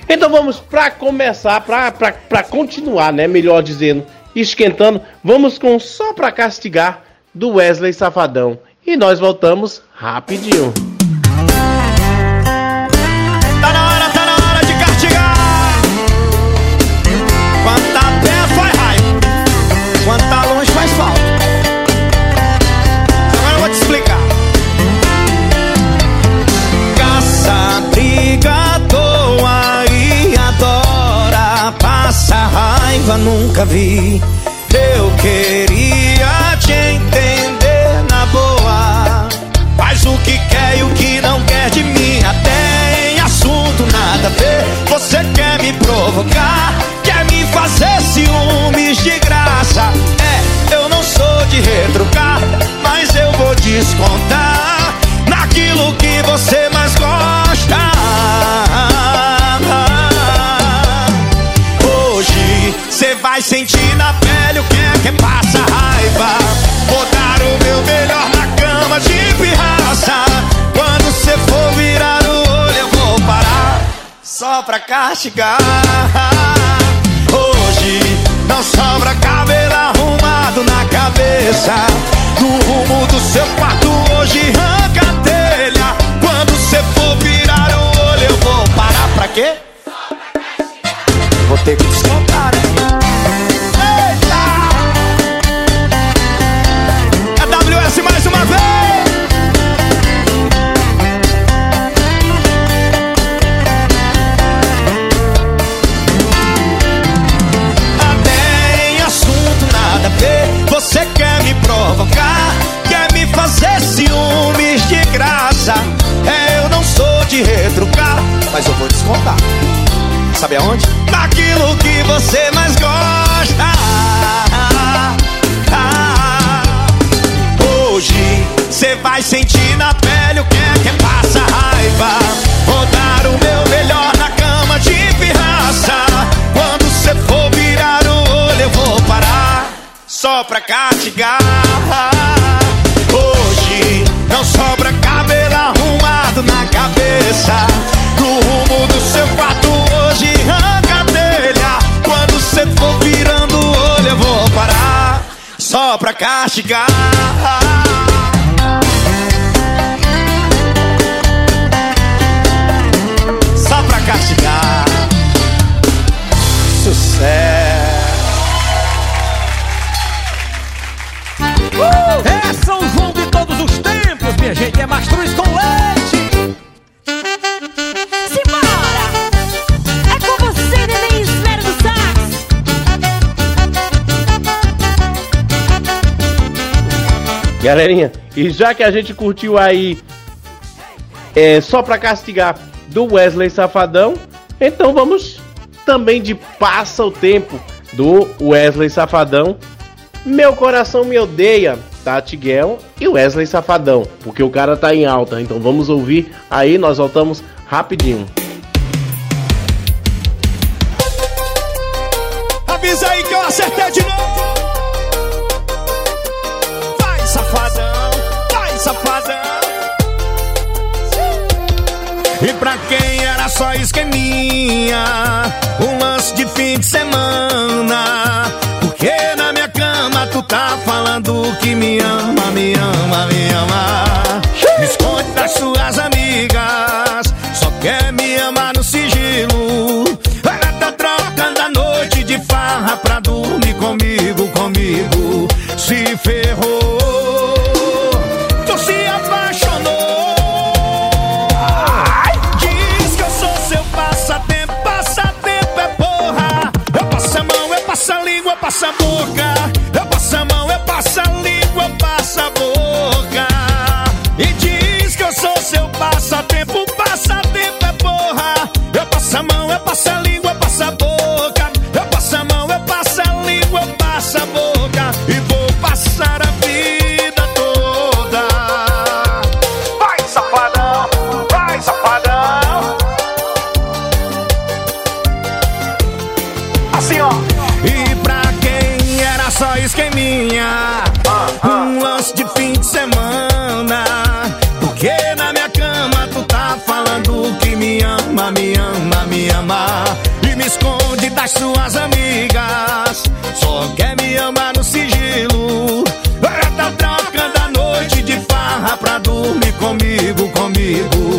Speaker 2: Então vamos para começar, para continuar, né? Melhor dizendo, esquentando. Vamos com Só Pra Castigar do Wesley Safadão. E nós voltamos rapidinho.
Speaker 12: Tá na hora, tá na hora de castigar. Quanta pé faz raio, quanta longe faz falta. Agora eu vou te explicar. Caça, briga à toa e adora. Passa raiva, nunca vi. Eu queria te entender na boa. Faz o que quer e o que não quer de mim. Até em assunto nada a ver. Você quer me provocar, quer me fazer ciúmes de graça. É, eu não sou de retrucar, mas eu vou descontar naquilo que você você vai sentir na pele o que é que passa raiva. Vou dar o meu melhor na cama de pirraça. Quando você for virar o olho, eu vou parar só pra castigar. Hoje não sobra cabelo arrumado na cabeça. No rumo do seu quarto, hoje arranca a telha. Quando você for virar o olho, eu vou parar pra quê? Vou ter que descontar, né? Provocar, quer me fazer ciúmes de graça. É, eu não Mas eu vou descontar. Sabe aonde? Naquilo que você mais gosta. Hoje você vai sentir na pele o que é que passa raiva. Vou dar o meu melhor na cama de pirraça. Quando você for virar o olho, eu vou parar só pra castigar. Hoje não sobra cabelo arrumado na cabeça. No rumo do seu quarto hoje arranca a telha. Quando você for virando o olho, eu vou parar só pra castigar.
Speaker 1: Tempos, minha gente. É mastruz com leite.
Speaker 10: Simbora! É com você, neném esfera do sax!
Speaker 2: Galerinha, e já que a gente curtiu aí é, só pra castigar do Wesley Safadão, então vamos também de Passa o Tempo do Wesley Safadão. Meu coração me odeia, Tati Guel e Wesley Safadão, porque o cara tá em alta. Então vamos ouvir aí, nós voltamos rapidinho.
Speaker 12: Avisa aí que eu acertei de novo. Vai, safadão, vai, safadão. E pra quem era só esqueminha, um lance de fim de semana. Porque tu tá falando que me ama, me ama, me ama. Me esconde das suas amigas, só quer me amar no sigilo. Ela tá trocando a noite de farra pra dormir comigo, comigo. Se ferrou, tu se apaixonou. Diz que eu sou seu passatempo, passatempo é porra. Eu passo a mão, eu passo a língua, eu passo a boca. Eu passo a língua, eu passo a boca. E diz que eu sou seu passatempo, passatempo é porra. Eu passo a mão, eu passo a língua, das suas amigas. Só quer me amar no sigilo. Ela tá trocando a noite de farra pra dormir comigo, comigo.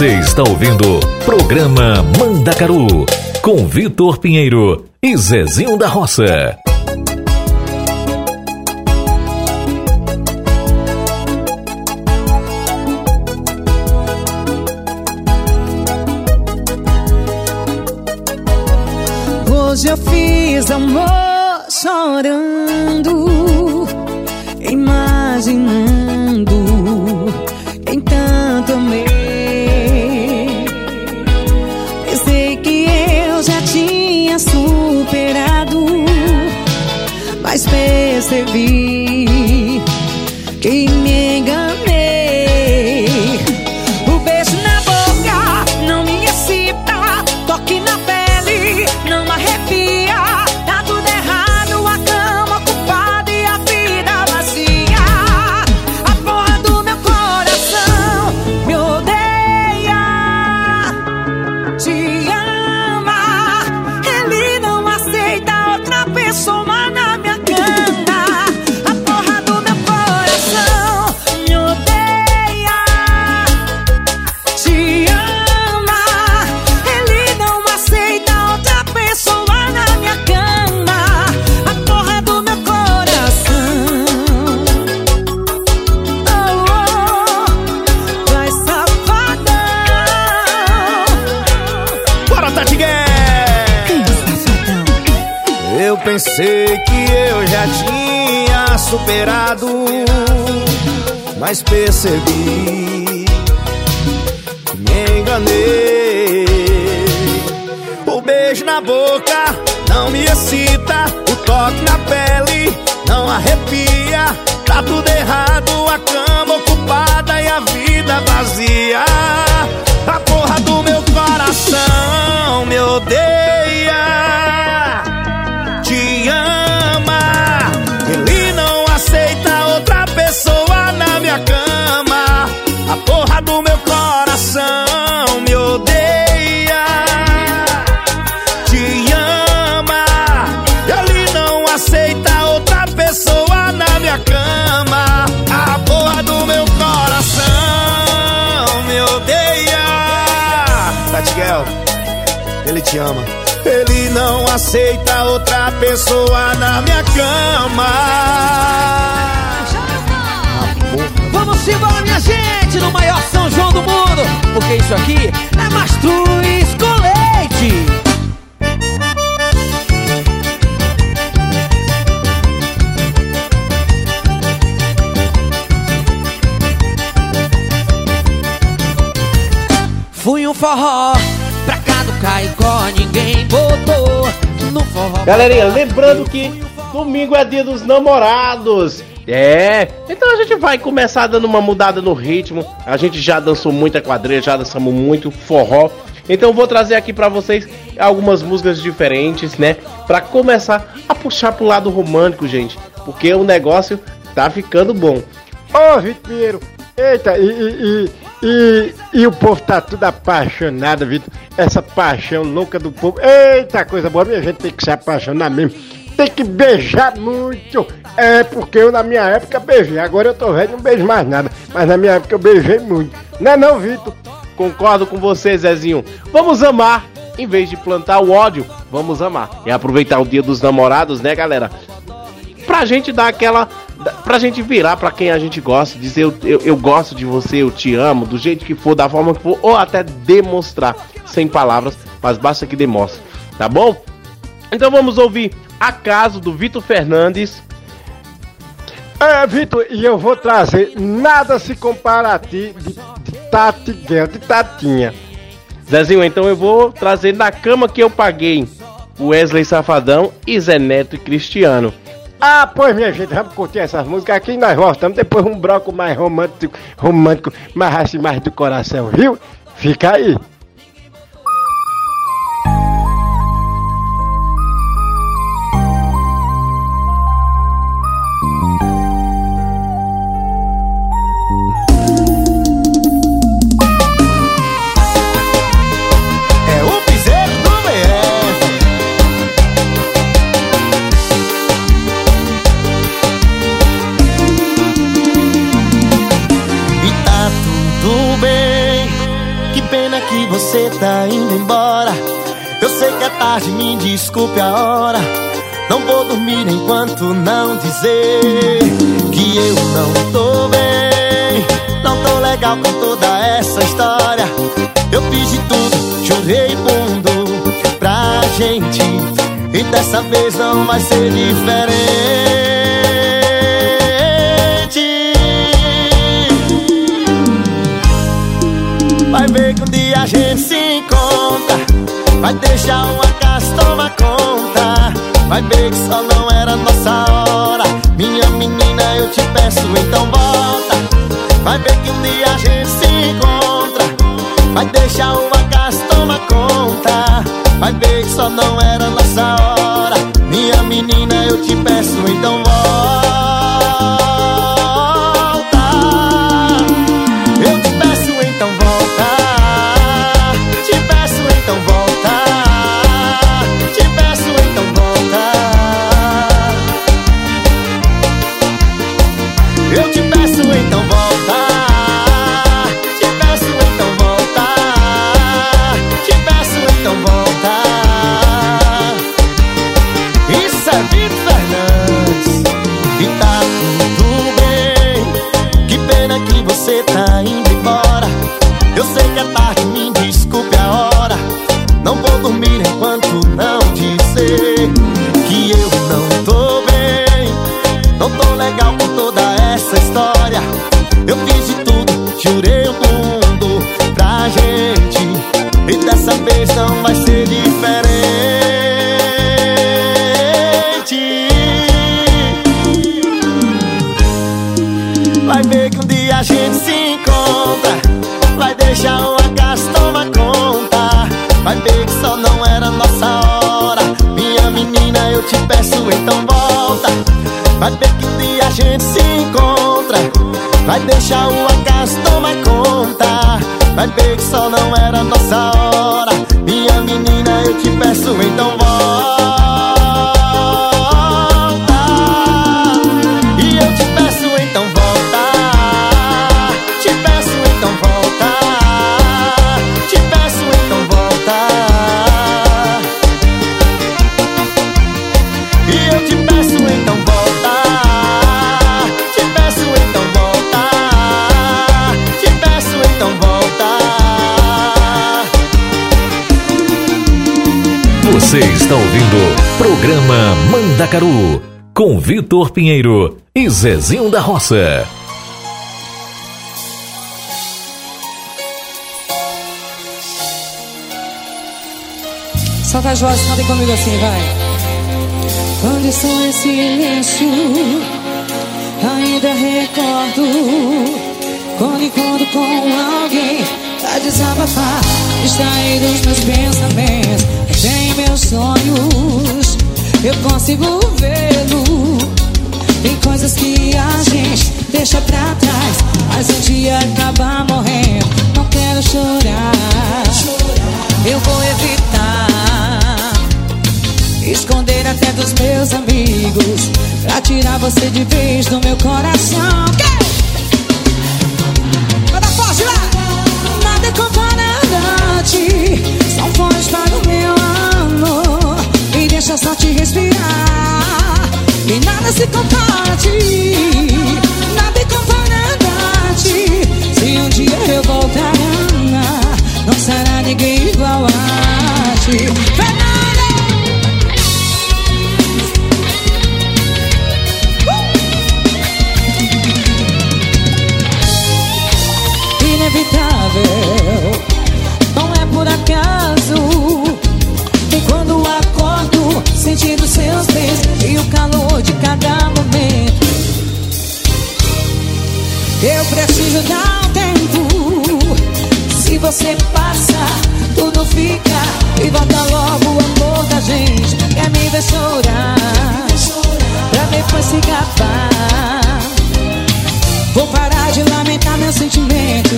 Speaker 5: Você está ouvindo Programa Mandacaru com Vitor Pinheiro e Zezinho da Roça.
Speaker 29: Hoje eu fiz amor chorando, imaginando que
Speaker 13: me
Speaker 12: Pensei que eu já tinha superado, mas percebi que me enganei. O beijo na boca não me excita, o toque na pele não arrepia. Tá tudo errado, a cama ocupada e a vida vazia. A porra do meu coração me odeia, te ama. Ele não aceita outra pessoa na minha cama.
Speaker 1: Vamos embora, minha gente, no maior São João do mundo, porque isso aqui é Mastruz com leite. Fui um forró
Speaker 2: Galerinha, lembrando que domingo é dia dos namorados. É, então a gente vai começar dando uma mudada no ritmo. A gente já dançou muita quadrilha, já dançamos muito forró. Então vou trazer aqui pra vocês algumas músicas diferentes, né? Pra começar a puxar pro lado romântico, gente. Porque o negócio tá ficando bom.
Speaker 3: Ô, Vitor Pinheiro, eita, e, e, e, e, e o povo tá tudo apaixonado, Vitor. Essa paixão louca do povo. Eita, coisa boa, minha gente tem que se apaixonar mesmo. Tem que beijar muito. É, porque eu na minha época beijei. Agora eu tô velho, não beijo mais nada. Mas na minha época eu beijei muito. Não é não, Vitor?
Speaker 2: Concordo com você, Zezinho. Vamos amar. Em vez de plantar o ódio, vamos amar. E aproveitar o dia dos namorados, né, galera? Pra gente dar aquela. Pra gente virar pra quem a gente gosta, dizer eu, eu, eu gosto de você, eu te amo, do jeito que for, da forma que for, ou até demonstrar, sem palavras, mas basta que demonstre, tá bom? Então vamos ouvir Acaso do Vitor Fernandes.
Speaker 3: É, Vitor, e eu vou trazer Nada se compara a ti de, de Tati de Tatinha.
Speaker 2: Zezinho, então eu vou trazer Na Cama Que Eu Paguei, Wesley Safadão e Zé Neto e Cristiano.
Speaker 3: Ah, pois minha gente, vamos curtir essas músicas aqui nós voltamos depois um bloco mais romântico, romântico, mais assim, mais do coração, viu? Fica aí.
Speaker 4: Tarde, me desculpe a hora. Não vou dormir enquanto não dizer que eu não tô bem. Não tô legal com toda essa história. Eu fiz de tudo, chorei fundo pra gente. E dessa vez não vai ser diferente. Vai ver que um dia a gente se Vai deixar um acaso tomar conta. Vai ver que só não era nossa hora. Minha menina, eu te peço, então volta. Vai ver que um dia a gente se encontra. Vai deixar um acaso tomar conta. Vai ver que só não era nossa hora. Minha menina, eu te peço, então volta vai ser diferente. Vai ver que um dia a gente se encontra. Vai deixar o acaso tomar conta. Vai ver que só não era nossa hora. Minha menina, eu te peço, então volta. Vai ver que um dia a gente se encontra. Vai deixar o acaso tomar conta. Vai ver que só não
Speaker 5: está ouvindo Programa Mandacaru com Vitor Pinheiro e Zezinho da Roça.
Speaker 30: Solta as vozes, cantem comigo assim, vai. Quando estou em silêncio, ainda recordo. Quando encontro com alguém pra desabafar, distrair dos meus pensamentos, sonhos, eu consigo vê-lo. Tem coisas que a gente deixa pra trás, mas um dia acaba morrendo. Não quero chorar, eu vou evitar. Esconder até dos meus amigos Pra tirar você de vez do meu coração lá! Nada é se compara a ti Nada é comparante Se um dia eu voltar preciso dar um tempo. Se você passa, tudo fica e volta logo o amor da gente. Quer me ver chorar, pra depois se gabar. Vou parar de lamentar meu sentimento.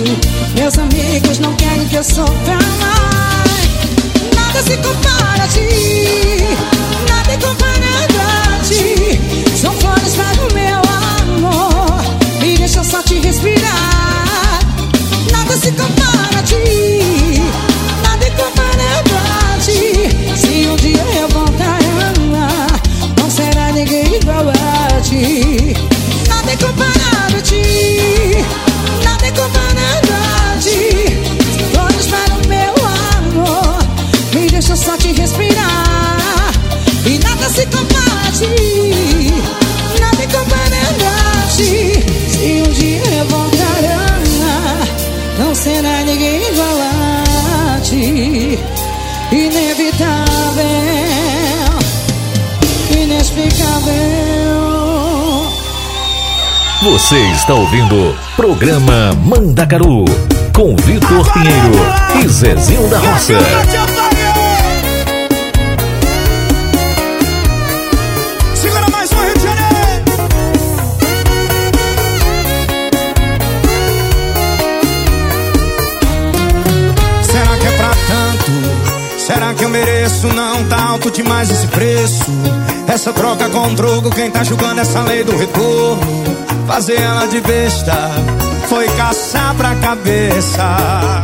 Speaker 30: Meus amigos não querem que eu sofra mais. Nada se compara a ti. Nada é comparado a ti. São flores para o meu amor. Nada é comparado a ti. Nada é comparado a ti. Flores para o meu amor. Me deixa só te respirar. E nada se compara.
Speaker 5: Você está ouvindo Programa Mandacaru com Vitor Pinheiro e Zezinho da Roça.
Speaker 12: Segura mais Rio de Janeiro. Será que é pra tanto? Será que eu mereço? Não tá alto demais esse preço. Essa troca com drogo, quem tá julgando essa lei do retorno? Fazer ela de besta foi caçar pra cabeça.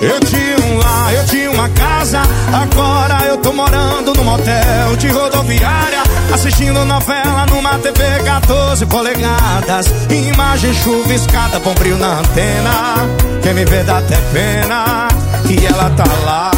Speaker 12: Eu tinha um lar, eu tinha uma casa. Agora eu tô morando num motel de rodoviária. Assistindo novela numa TV 14 polegadas. Imagem chuviscada, bombril na antena. Quem me vê dá até pena. E ela tá lá.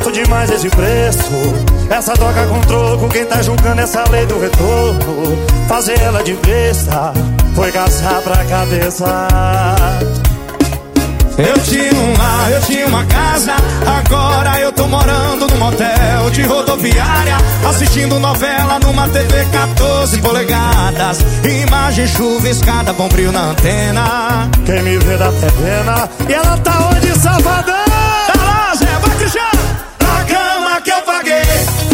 Speaker 13: Alto demais esse preço. Essa troca com troco, quem tá julgando essa lei do retorno? Fazer ela de besta foi caçar pra cabeça.
Speaker 12: Eu tinha um lar, eu tinha uma casa. Agora eu tô morando num motel de rodoviária. Assistindo novela numa TV 14 polegadas. Imagem chuviscada, bom brilho na antena.
Speaker 13: Quem me vê dá até pena. E ela tá onde, Salvador?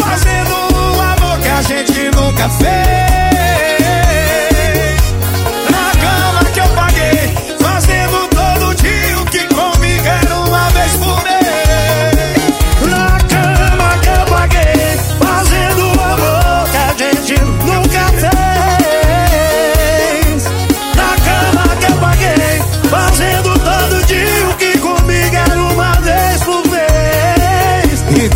Speaker 12: Fazendo o amor que a gente nunca fez.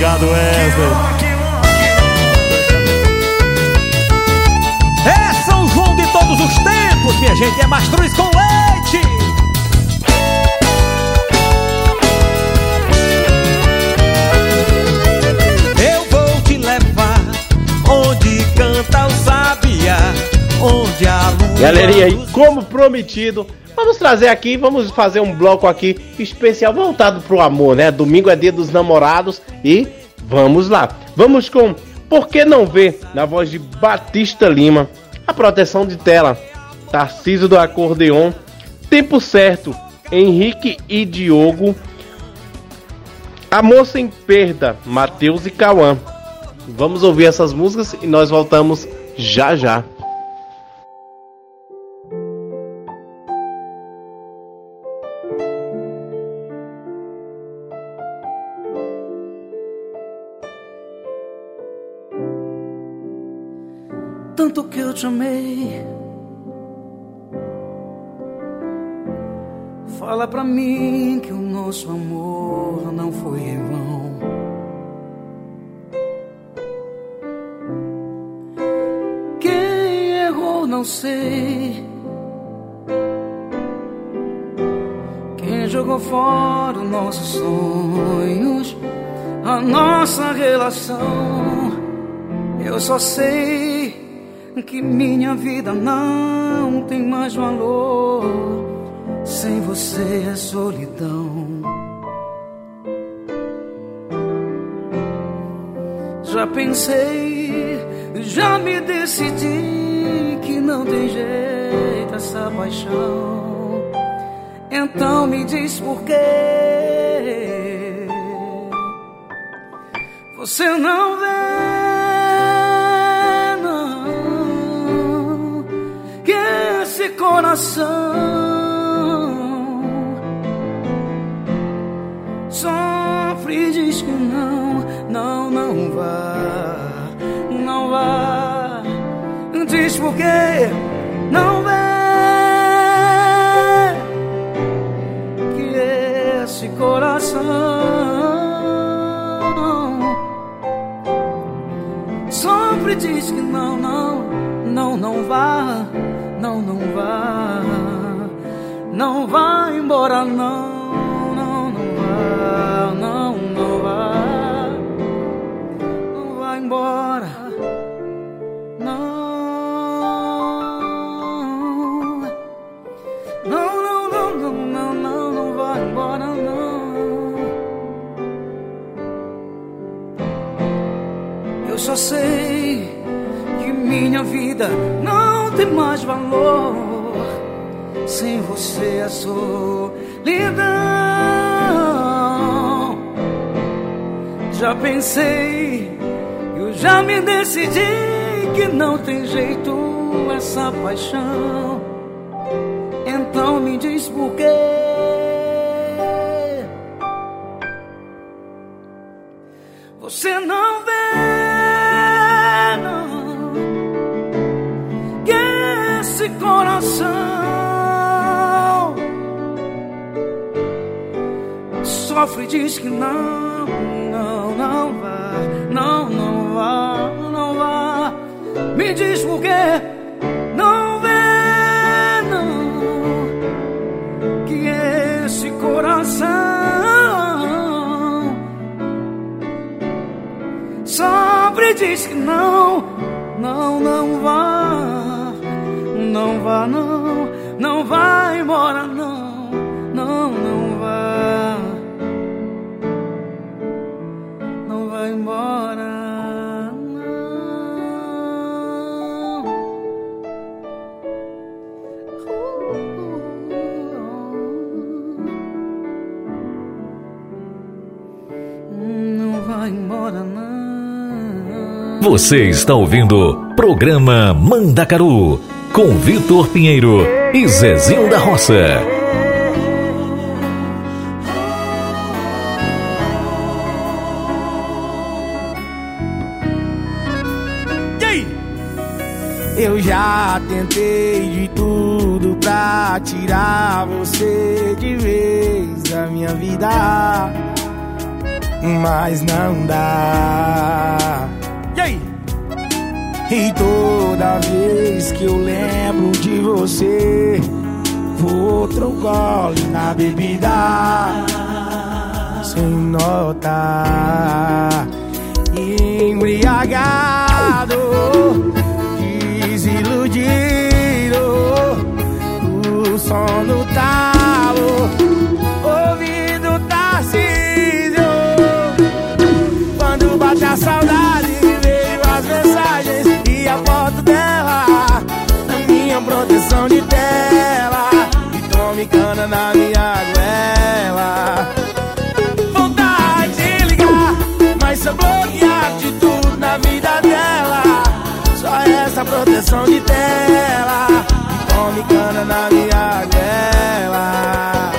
Speaker 13: Obrigado, Wesley.
Speaker 1: É São João de todos os tempos, minha gente, é Mastruz com leite. Eu vou te levar onde canta o sabiá, onde a lua...
Speaker 2: Galerinha, e como prometido, vamos trazer aqui, vamos fazer um bloco aqui especial voltado pro amor, né? Domingo é dia dos namorados e vamos lá. Vamos com Por que não ver na voz de Batista Lima, a proteção de tela, Tarcísio do acordeon, Tempo certo, Henrique e Diogo, Amor sem perda, Matheus e Cauã. Vamos ouvir essas músicas e nós voltamos já já.
Speaker 29: Te amei. Fala pra mim que o nosso amor não foi em vão. Quem errou, não sei. Quem jogou fora os nossos sonhos, a nossa relação. Eu só sei que minha vida não tem mais valor. Sem você é solidão. Já pensei, já me decidi que não tem jeito essa paixão. Então me diz por quê. Você não vê, coração sofre diz que não, não, não vá, não vá. Diz por quê? Não vê que esse coração sofre diz que não, não, não, não vá, não, não vá, não vá embora, não, não, não vá, não, não vá, não vá embora, não, não, não, não, não, não, não, não vá embora, não. Eu só sei que Minha vida tem mais valor sem você a solidão. Já pensei, eu já me decidi que não tem jeito essa paixão. Então me diz por quê. Coração. Sofre e diz que não, não, não vá, não, não vá, não vá. Me diz por quê, não vê, não, que esse coração sofre e diz que não, não, não vá, não vá, não, não vai embora, não, não, não vá, não vai embora. Não vai embora, não.
Speaker 5: Você está ouvindo Programa Mandacaru com Vitor Pinheiro e Zezinho da Roça.
Speaker 6: Eu já tentei de tudo pra tirar você de vez da minha vida, mas não dá. E toda vez que eu lembro de você, vou outro gole na bebida, sem notar, embriagado desiludido O sono talo Ouvido Tarcísio. Quando bate a E tome cana na minha goela. Vontade de ligar Mas sou bloqueado de tudo na vida dela. Só essa proteção de tela. E tome cana na minha goela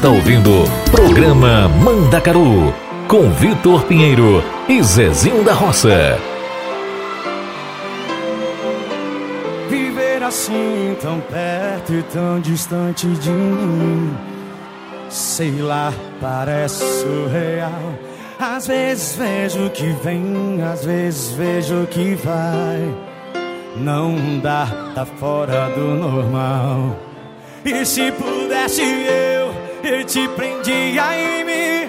Speaker 5: está ouvindo Programa Mandacaru com Vitor Pinheiro e Zezinho da Roça.
Speaker 6: Viver assim tão perto e tão distante de mim. Sei lá, parece surreal. Às vezes vejo que vem, às vezes vejo que vai. Não dá, tá fora do normal. E se eu te prendia em mim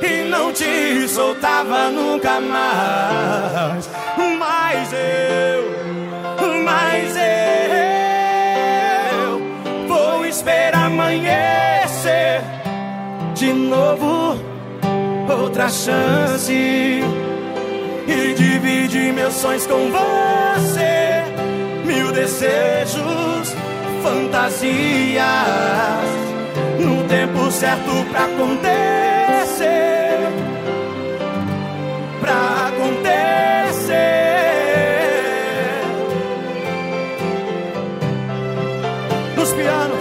Speaker 6: E não te soltava nunca mais. Mas eu mas eu vou esperar amanhecer de novo outra chance e dividir meus sonhos com você, mil desejos, fantasias, certo pra acontecer, pra acontecer. nos pianos,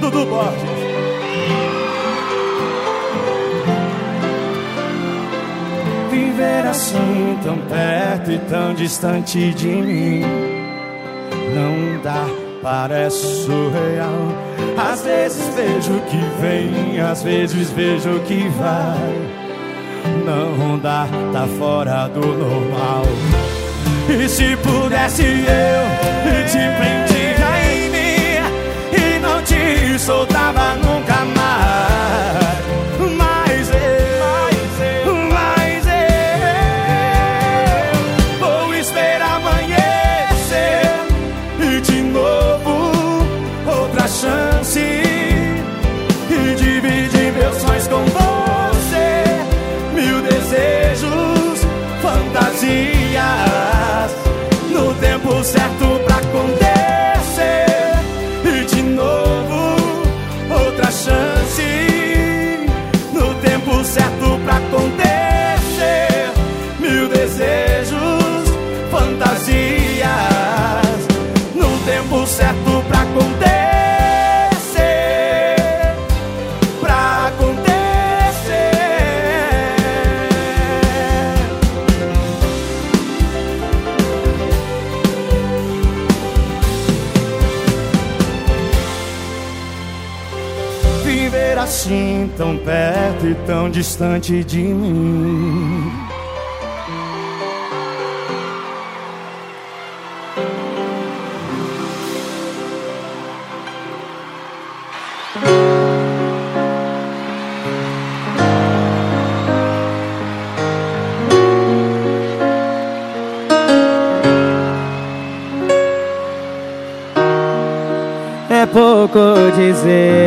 Speaker 6: Dudu Borges. Viver assim tão perto e tão distante de mim Não dá, parece surreal. Às vezes vejo que vem, às vezes vejo que vai. Não dá, tá fora do normal. E se pudesse eu te prendia em mim E não te soltava nunca mais perto e tão distante de mim.
Speaker 31: É pouco dizer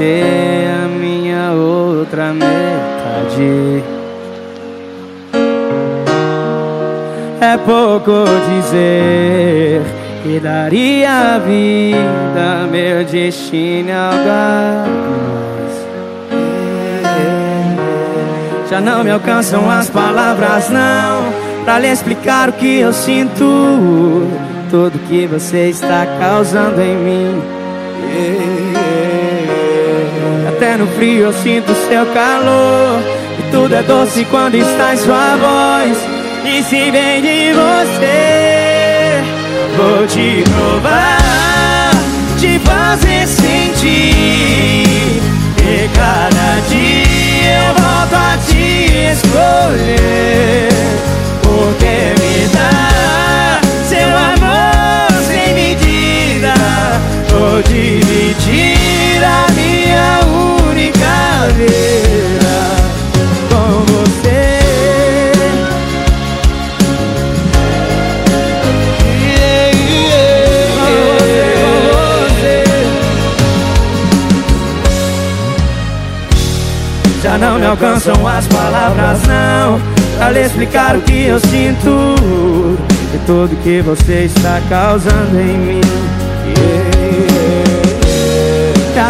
Speaker 31: você a minha outra metade. É pouco dizer que daria a vida, meu destino é algo Já não me alcançam as palavras, não, pra lhe explicar o que eu sinto, tudo que você está causando em mim. Até no frio eu sinto seu calor, e tudo é doce quando está em sua voz. E se vem de você, vou te provar, te fazer sentir. E cada dia eu volto a te escolher. Porque me dá seu amor sem medida. Vou dividir a minha vida com você. Yeah, yeah. Já não me alcançam as palavras, não Pra lhe explicar o que eu sinto E tudo que você está causando em mim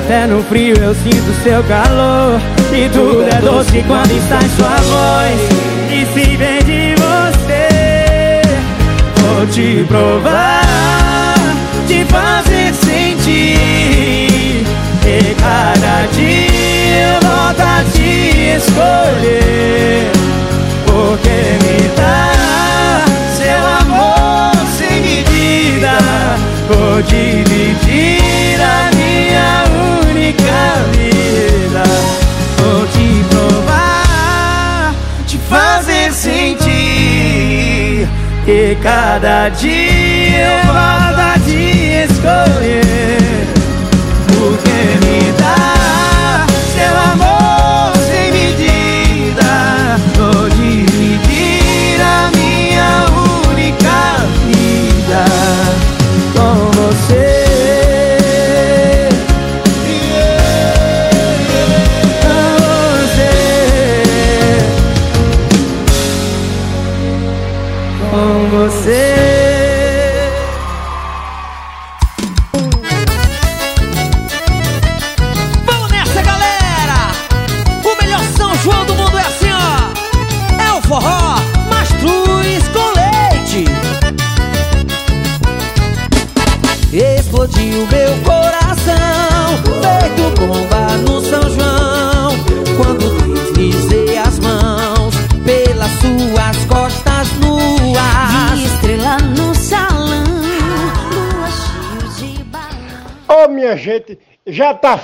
Speaker 31: Até no frio eu sinto seu calor. E tudo é doce quando está em sua voz. E se vem de você Vou te provar Te fazer sentir
Speaker 13: E cada dia eu volto a te escolher. Porque me dá Vou dividir a minha única vida. Vou
Speaker 10: te provar, te fazer sentir que cada
Speaker 3: dia eu a te escolher.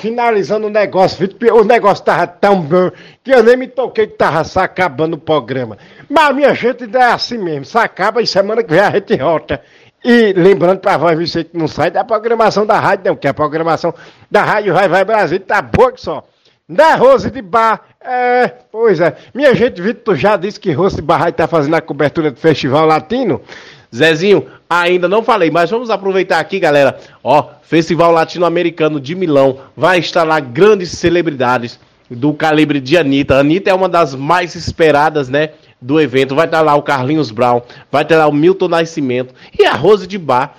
Speaker 3: Finalizando o negócio. O negócio tava tão bom que eu nem me toquei que tava se acabando o programa. Mas, minha gente, é assim mesmo. Se acaba e semana que vem a gente volta. E lembrando pra voz você que não sai da programação da rádio, não, que a programação da Rádio Vai Vai Brasil tá boa que só. Da Rose de Bar, é, pois é. Minha gente, Vitor já disse que Rose de Bar estar fazendo a cobertura do Festival Latino.
Speaker 2: Zezinho, ainda não falei, mas vamos aproveitar aqui, galera. Ó, Festival Latino-Americano de Milão vai estar lá grandes celebridades do calibre de Anitta. Anitta é uma das mais esperadas, né? Do evento. Vai estar lá o Carlinhos Brown, vai ter lá o Milton Nascimento e a Rose de Bar.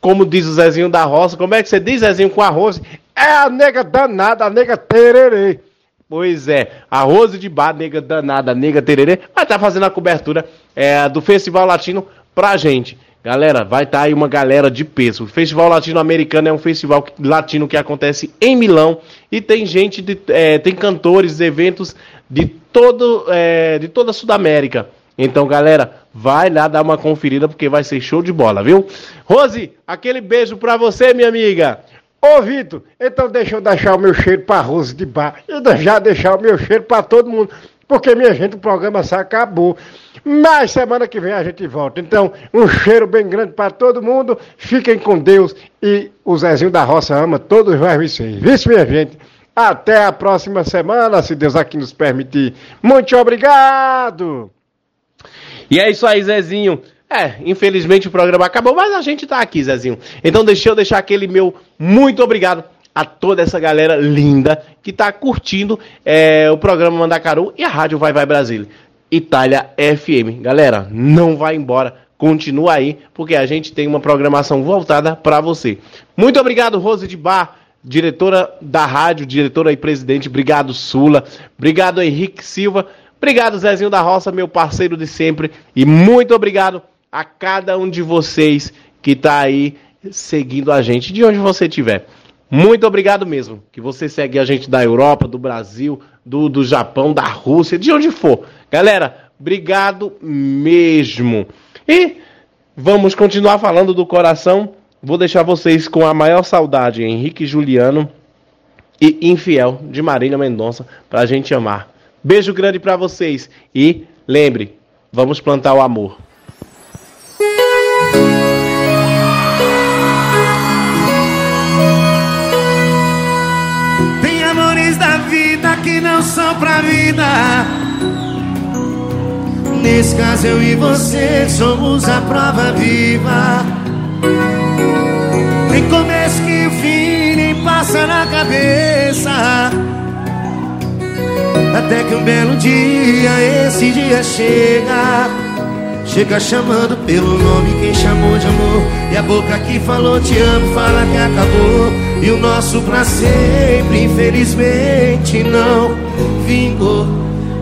Speaker 2: Como diz o Zezinho da Roça, como é que você diz, Zezinho, com a Rose?
Speaker 3: É a nega danada, a nega tererê.
Speaker 2: Pois é, a Rose de Bar, nega danada, nega tererê, vai estar fazendo a cobertura é, do Festival Latino pra gente. Galera, vai estar aí uma galera de peso. O Festival Latino-Americano é um festival latino que acontece em Milão e tem gente, de, é, tem cantores, eventos de, todo, é, de toda a Sudamérica. Então, galera, vai lá dar uma conferida porque vai ser show de bola, viu? Rose, aquele beijo pra você, minha amiga.
Speaker 3: Ô, Vitor, então deixa eu deixar o meu cheiro pra Rose de Bar e já deixar o meu cheiro pra todo mundo, porque, minha gente, o programa se acabou. Mas semana que vem a gente volta. Então, um cheiro bem grande pra todo mundo. Fiquem com Deus e o Zezinho da Roça ama todos vocês. Vice, minha gente. Até a próxima semana, se Deus aqui nos permitir. Muito obrigado!
Speaker 2: E é isso aí, Zezinho. É, infelizmente o programa acabou, mas a gente tá aqui, Zezinho. Então deixa eu deixar aquele meu muito obrigado a toda essa galera linda que tá curtindo é, o programa Mandacaru e a Rádio Vai Vai Brasília. Itália FM. Galera, não vai embora. Continua aí, porque a gente tem uma programação voltada para você. Muito obrigado, Rose de Bar, diretora da rádio, diretora e presidente. Obrigado, Sula. Obrigado, Henrique Silva. Obrigado, Zezinho da Roça, meu parceiro de sempre. E muito obrigado a cada um de vocês que está aí seguindo a gente, de onde você estiver. Muito obrigado mesmo. Que você segue a gente da Europa, do Brasil, do, do Japão, da Rússia, de onde for. Galera, obrigado mesmo. E vamos continuar falando do coração. Vou deixar vocês com a maior saudade, Henrique Juliano e Infiel, de Marília Mendonça, pra gente amar. Beijo grande pra vocês e lembre, vamos plantar o amor.
Speaker 6: Vida. Nesse caso, eu e você somos a prova viva. Tem começo que fim nem passa na cabeça. Até que um belo dia, esse dia chega. Chega chamando pelo nome quem chamou de amor. E a boca que falou te amo fala que acabou. E o nosso pra sempre, infelizmente, não vingou.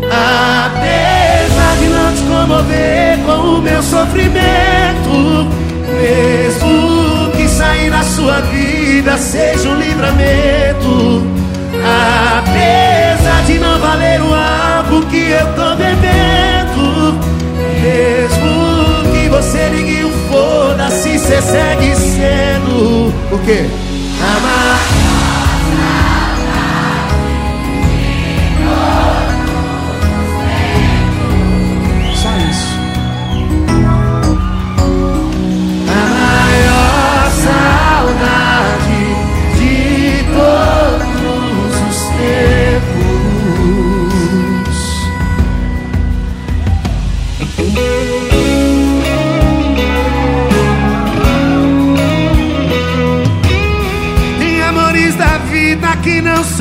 Speaker 6: Apesar de não te comover com o meu sofrimento, mesmo que sair da sua vida seja um livramento. Apesar de não valer o álcool que eu tô bebendo. Mesmo que você ligue um foda-se, cê segue sendo o quê? Amar.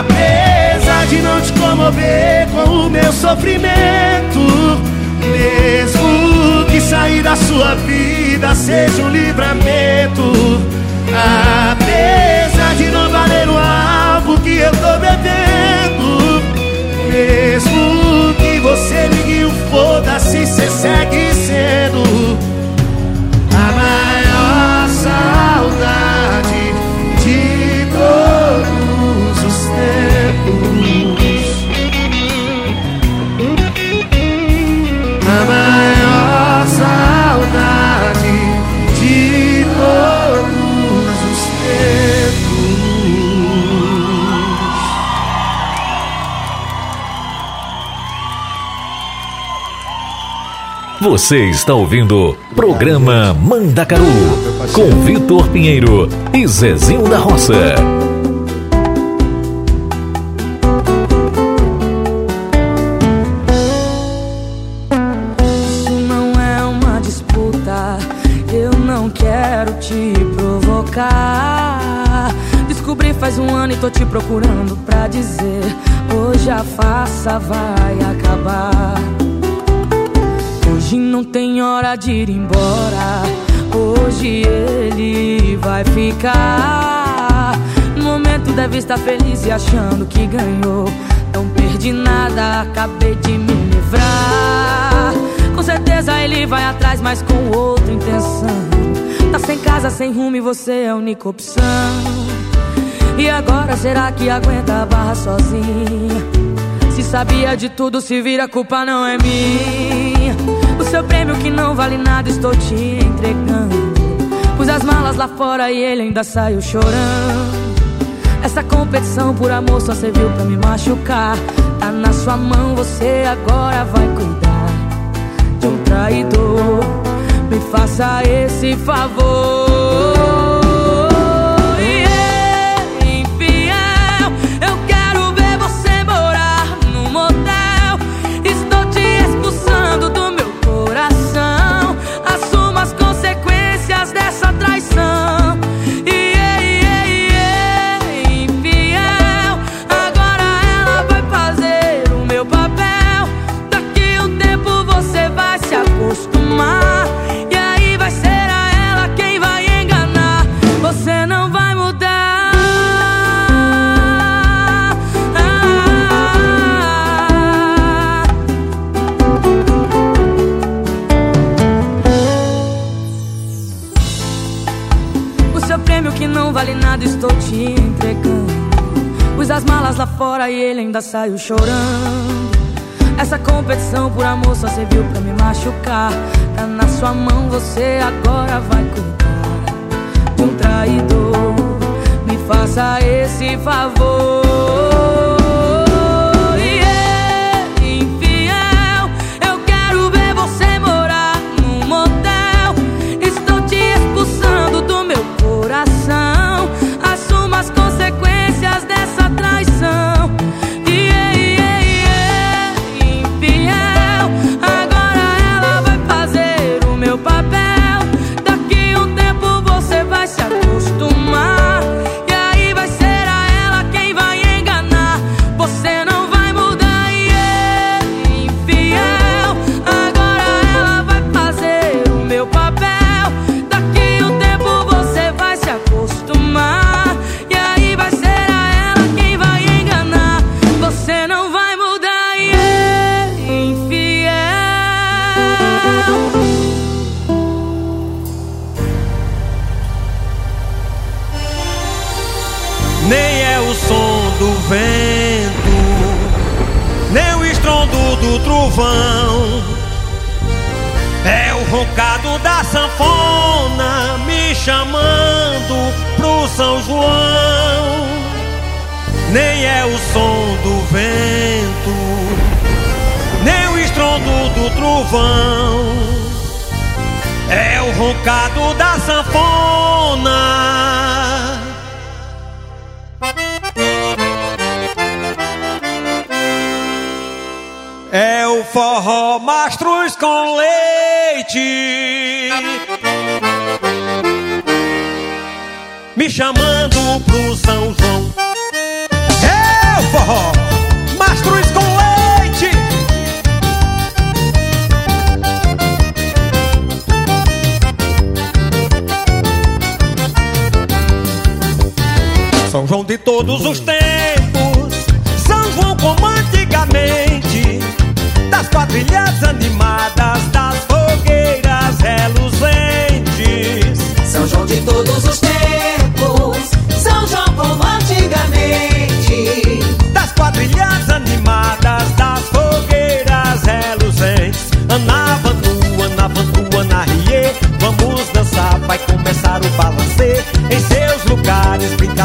Speaker 6: Apesar de não te comover com o meu sofrimento Mesmo que sair da sua vida seja um livramento. Apesar de não valer o álcool que eu tô bebendo Mesmo que você ligue um foda-se, cê segue sendo A maior saudade
Speaker 5: Você está ouvindo Programa Mandacaru com Vitor Pinheiro e Zezinho da Roça.
Speaker 20: Isso não é uma disputa, eu não quero te provocar. Descobri faz um ano e tô te procurando pra dizer: hoje a farsa vai acabar. Hora de ir embora, hoje ele vai ficar. No momento deve estar feliz e achando que ganhou. Não perdi nada, acabei de me livrar. Com certeza ele vai atrás, mas com outra intenção. Tá sem casa, sem rumo e você é a única opção. E agora será que aguenta a barra sozinha? Se sabia de tudo, se vira, a culpa não é minha. Seu prêmio que não vale nada, estou te entregando. Pus as malas lá fora e ele ainda saiu chorando. Essa competição por amor só serviu pra me machucar. Tá na sua mão, você agora vai cuidar de um traidor. Me faça esse favor. Ainda saiu chorando. Essa competição por amor só serviu pra me machucar. Tá na sua mão, você agora vai cuidar de um traidor. Me faça esse favor.
Speaker 1: Sanfona me chamando pro São João. Nem é o som do vento, nem o estrondo do trovão. É o roncado da sanfona. É o forró mastruz com leite Me chamando pro São João. É o forró mastruz com leite. São João de todos os tempos São João como antigamente Das quadrilhas animadas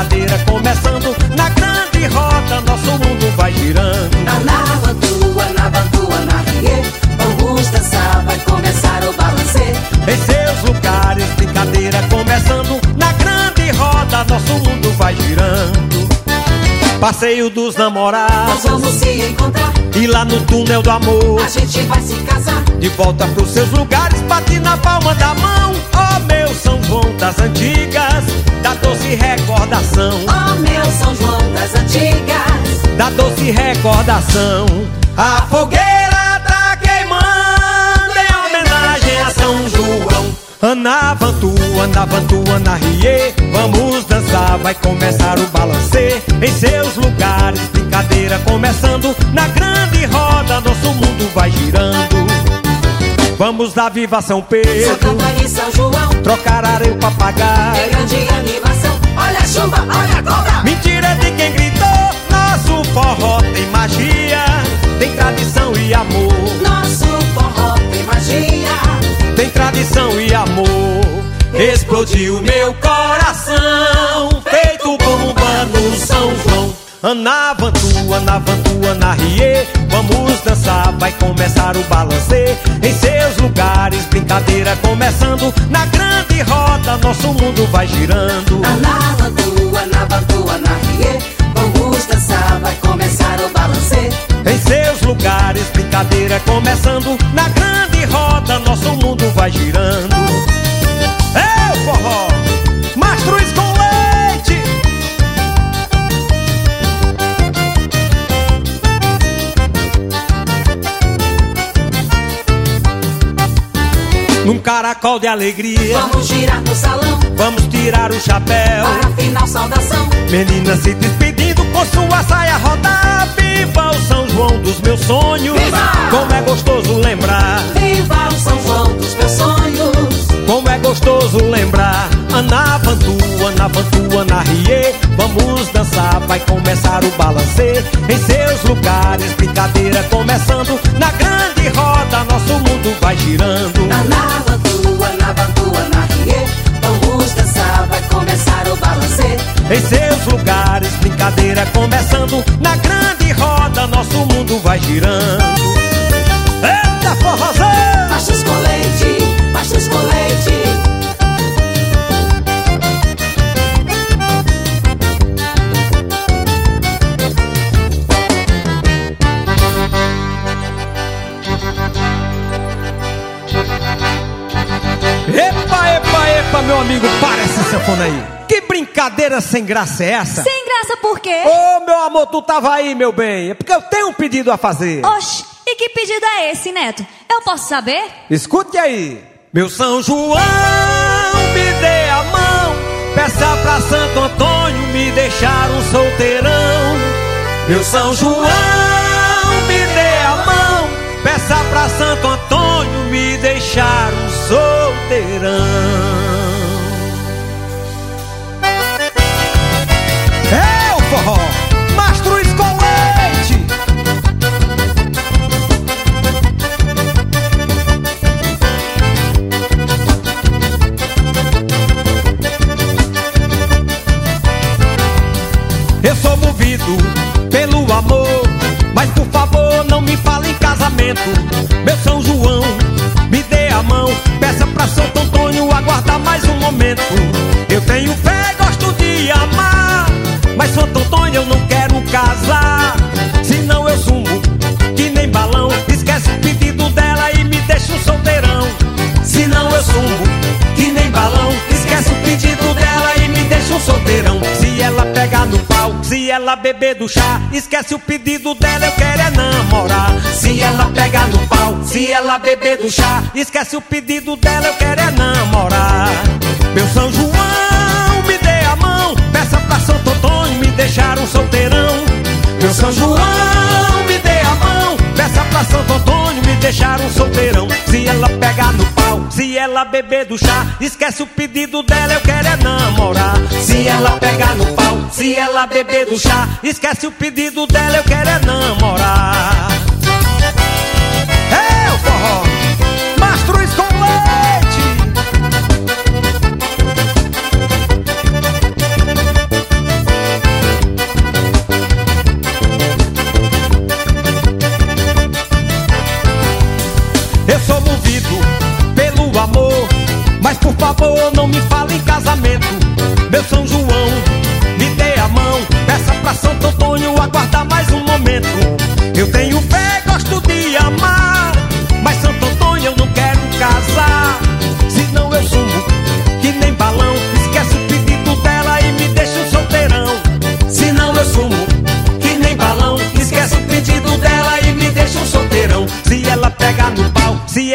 Speaker 1: brincadeira começando Na grande roda, nosso mundo vai girando
Speaker 15: Anavantu, Anavantu, Anarie. Vamos dançar, vai começar o balancê.
Speaker 1: Em seus lugares, brincadeira começando Na grande roda, nosso mundo vai girando Passeio dos namorados
Speaker 15: Nós vamos se encontrar,
Speaker 1: E lá no túnel do amor
Speaker 15: a gente vai se casar.
Speaker 1: De volta pros seus lugares, bate na palma da mão Ó meu São João das antigas doce recordação.
Speaker 15: Ó meu São João das antigas.
Speaker 1: Da doce recordação. A fogueira tá queimando Em homenagem a São João. Anavantu, Anavantu, Anarie Vamos dançar, vai começar o balancê. Em seus lugares, brincadeira começando. Na grande roda, nosso mundo vai girando. Vamos dar viva São
Speaker 15: São
Speaker 1: Pedro
Speaker 15: Catarina e São João.
Speaker 1: Trocar areia pra
Speaker 15: É
Speaker 1: pagar
Speaker 15: grande animação. Olha a chuva, olha a cobra.
Speaker 1: Mentira de quem gritou Nosso forró tem magia Tem tradição e amor
Speaker 15: Nosso forró tem magia.
Speaker 1: Tem tradição e amor Explodiu meu coração Feito bomba no São João Anavantu, Anavantu, Anarie Vamos dançar, vai começar o balancê. Em seus lugares, brincadeira começando. Na grande roda, nosso mundo vai girando.
Speaker 15: Anavantu, Anavantu, Anarie. Vamos dançar, vai começar o balancê.
Speaker 1: Em seus lugares, brincadeira começando. Na grande roda, nosso mundo vai girando. É o forró, Num caracol de alegria
Speaker 15: Vamos girar no salão.
Speaker 1: Vamos tirar o chapéu
Speaker 15: Para a final saudação.
Speaker 1: Menina se despedindo com sua saia rodar Viva o São João dos meus sonhos
Speaker 15: Viva!
Speaker 1: Como é gostoso lembrar
Speaker 15: Viva o São João dos meus sonhos.
Speaker 1: Como é gostoso lembrar. Anavantu, Anavantu, Anarie Vamos dançar, vai começar o balancê. Em seus lugares, brincadeira começando. Na grande roda, nosso mundo vai girando.
Speaker 15: Anavantu, Anavantu, Anarie. Vamos dançar, vai começar o balancê.
Speaker 1: Em seus lugares, brincadeira começando. Na grande roda, nosso mundo vai girando. Eita forrozão!
Speaker 15: Machos com machos com leite.
Speaker 1: Epa, epa, epa, meu amigo, para essa sanfona aí. Que brincadeira sem graça é essa?
Speaker 26: Sem graça por quê?
Speaker 1: Ô, meu amor, tu tava aí, meu bem. É porque eu tenho um pedido a fazer.
Speaker 26: Oxi, e que pedido é esse, Neto? Eu posso saber?
Speaker 1: Escute aí. Meu São João, me dê a mão. Peça pra Santo Antônio me deixar um solteirão. Meu São João, me dê a mão. Peça pra Santo Antônio me deixar um solteirão. Eu sou movido pelo amor, mas por favor não me fale em casamento. Meu São João, me dê a mão, peça pra Santo Antônio aguardar mais um momento. Eu tenho fé, gosto de amar, mas Santo Antônio eu não quero casar. Senão eu sumo, que nem balão, esquece o pedido dela e me deixa um solteirão. Senão eu sumo, que nem balão, esquece o pedido dela e me deixa um solteirão se ela beber do chá, esquece o pedido dela, eu quero é namorar. Se ela pegar no pau, se ela beber do chá, esquece o pedido dela, eu quero é namorar. Meu São João, me dê a mão, peça pra Santo Antônio me deixar um solteirão. Meu São João, me dê a mão, peça pra Santo Antônio me deixar um solteirão. Se ela pegar no se ela beber do chá, esquece o pedido dela, eu quero é namorar. Se ela pegar no pau, se ela beber do chá, esquece o pedido dela, eu quero é namorar.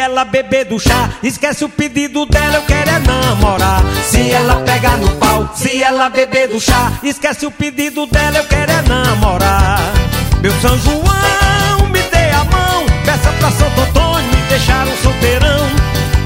Speaker 1: Ela beber do chá, esquece o pedido dela, eu quero é namorar. Se ela pegar no pau, se ela beber do chá, esquece o pedido dela, eu quero é namorar. Meu São João, me dê a mão, peça pra Santo Antônio me deixar um solteirão.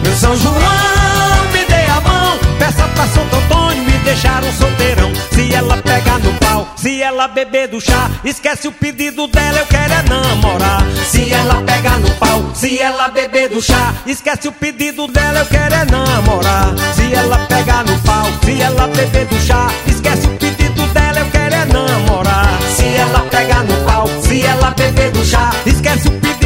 Speaker 1: Meu São João, me dê a mão, peça pra Santo Antônio deixar um solteirão. Se ela pegar no pau, se ela beber do chá, esquece o pedido dela, eu quero é namorar. Se ela pegar no pau, se ela beber do chá, esquece o pedido dela, eu quero é namorar. Se ela pegar no pau, se ela beber do chá, esquece o pedido dela, eu quero é namorar. Se ela pegar no pau, se ela beber do chá, esquece o pedido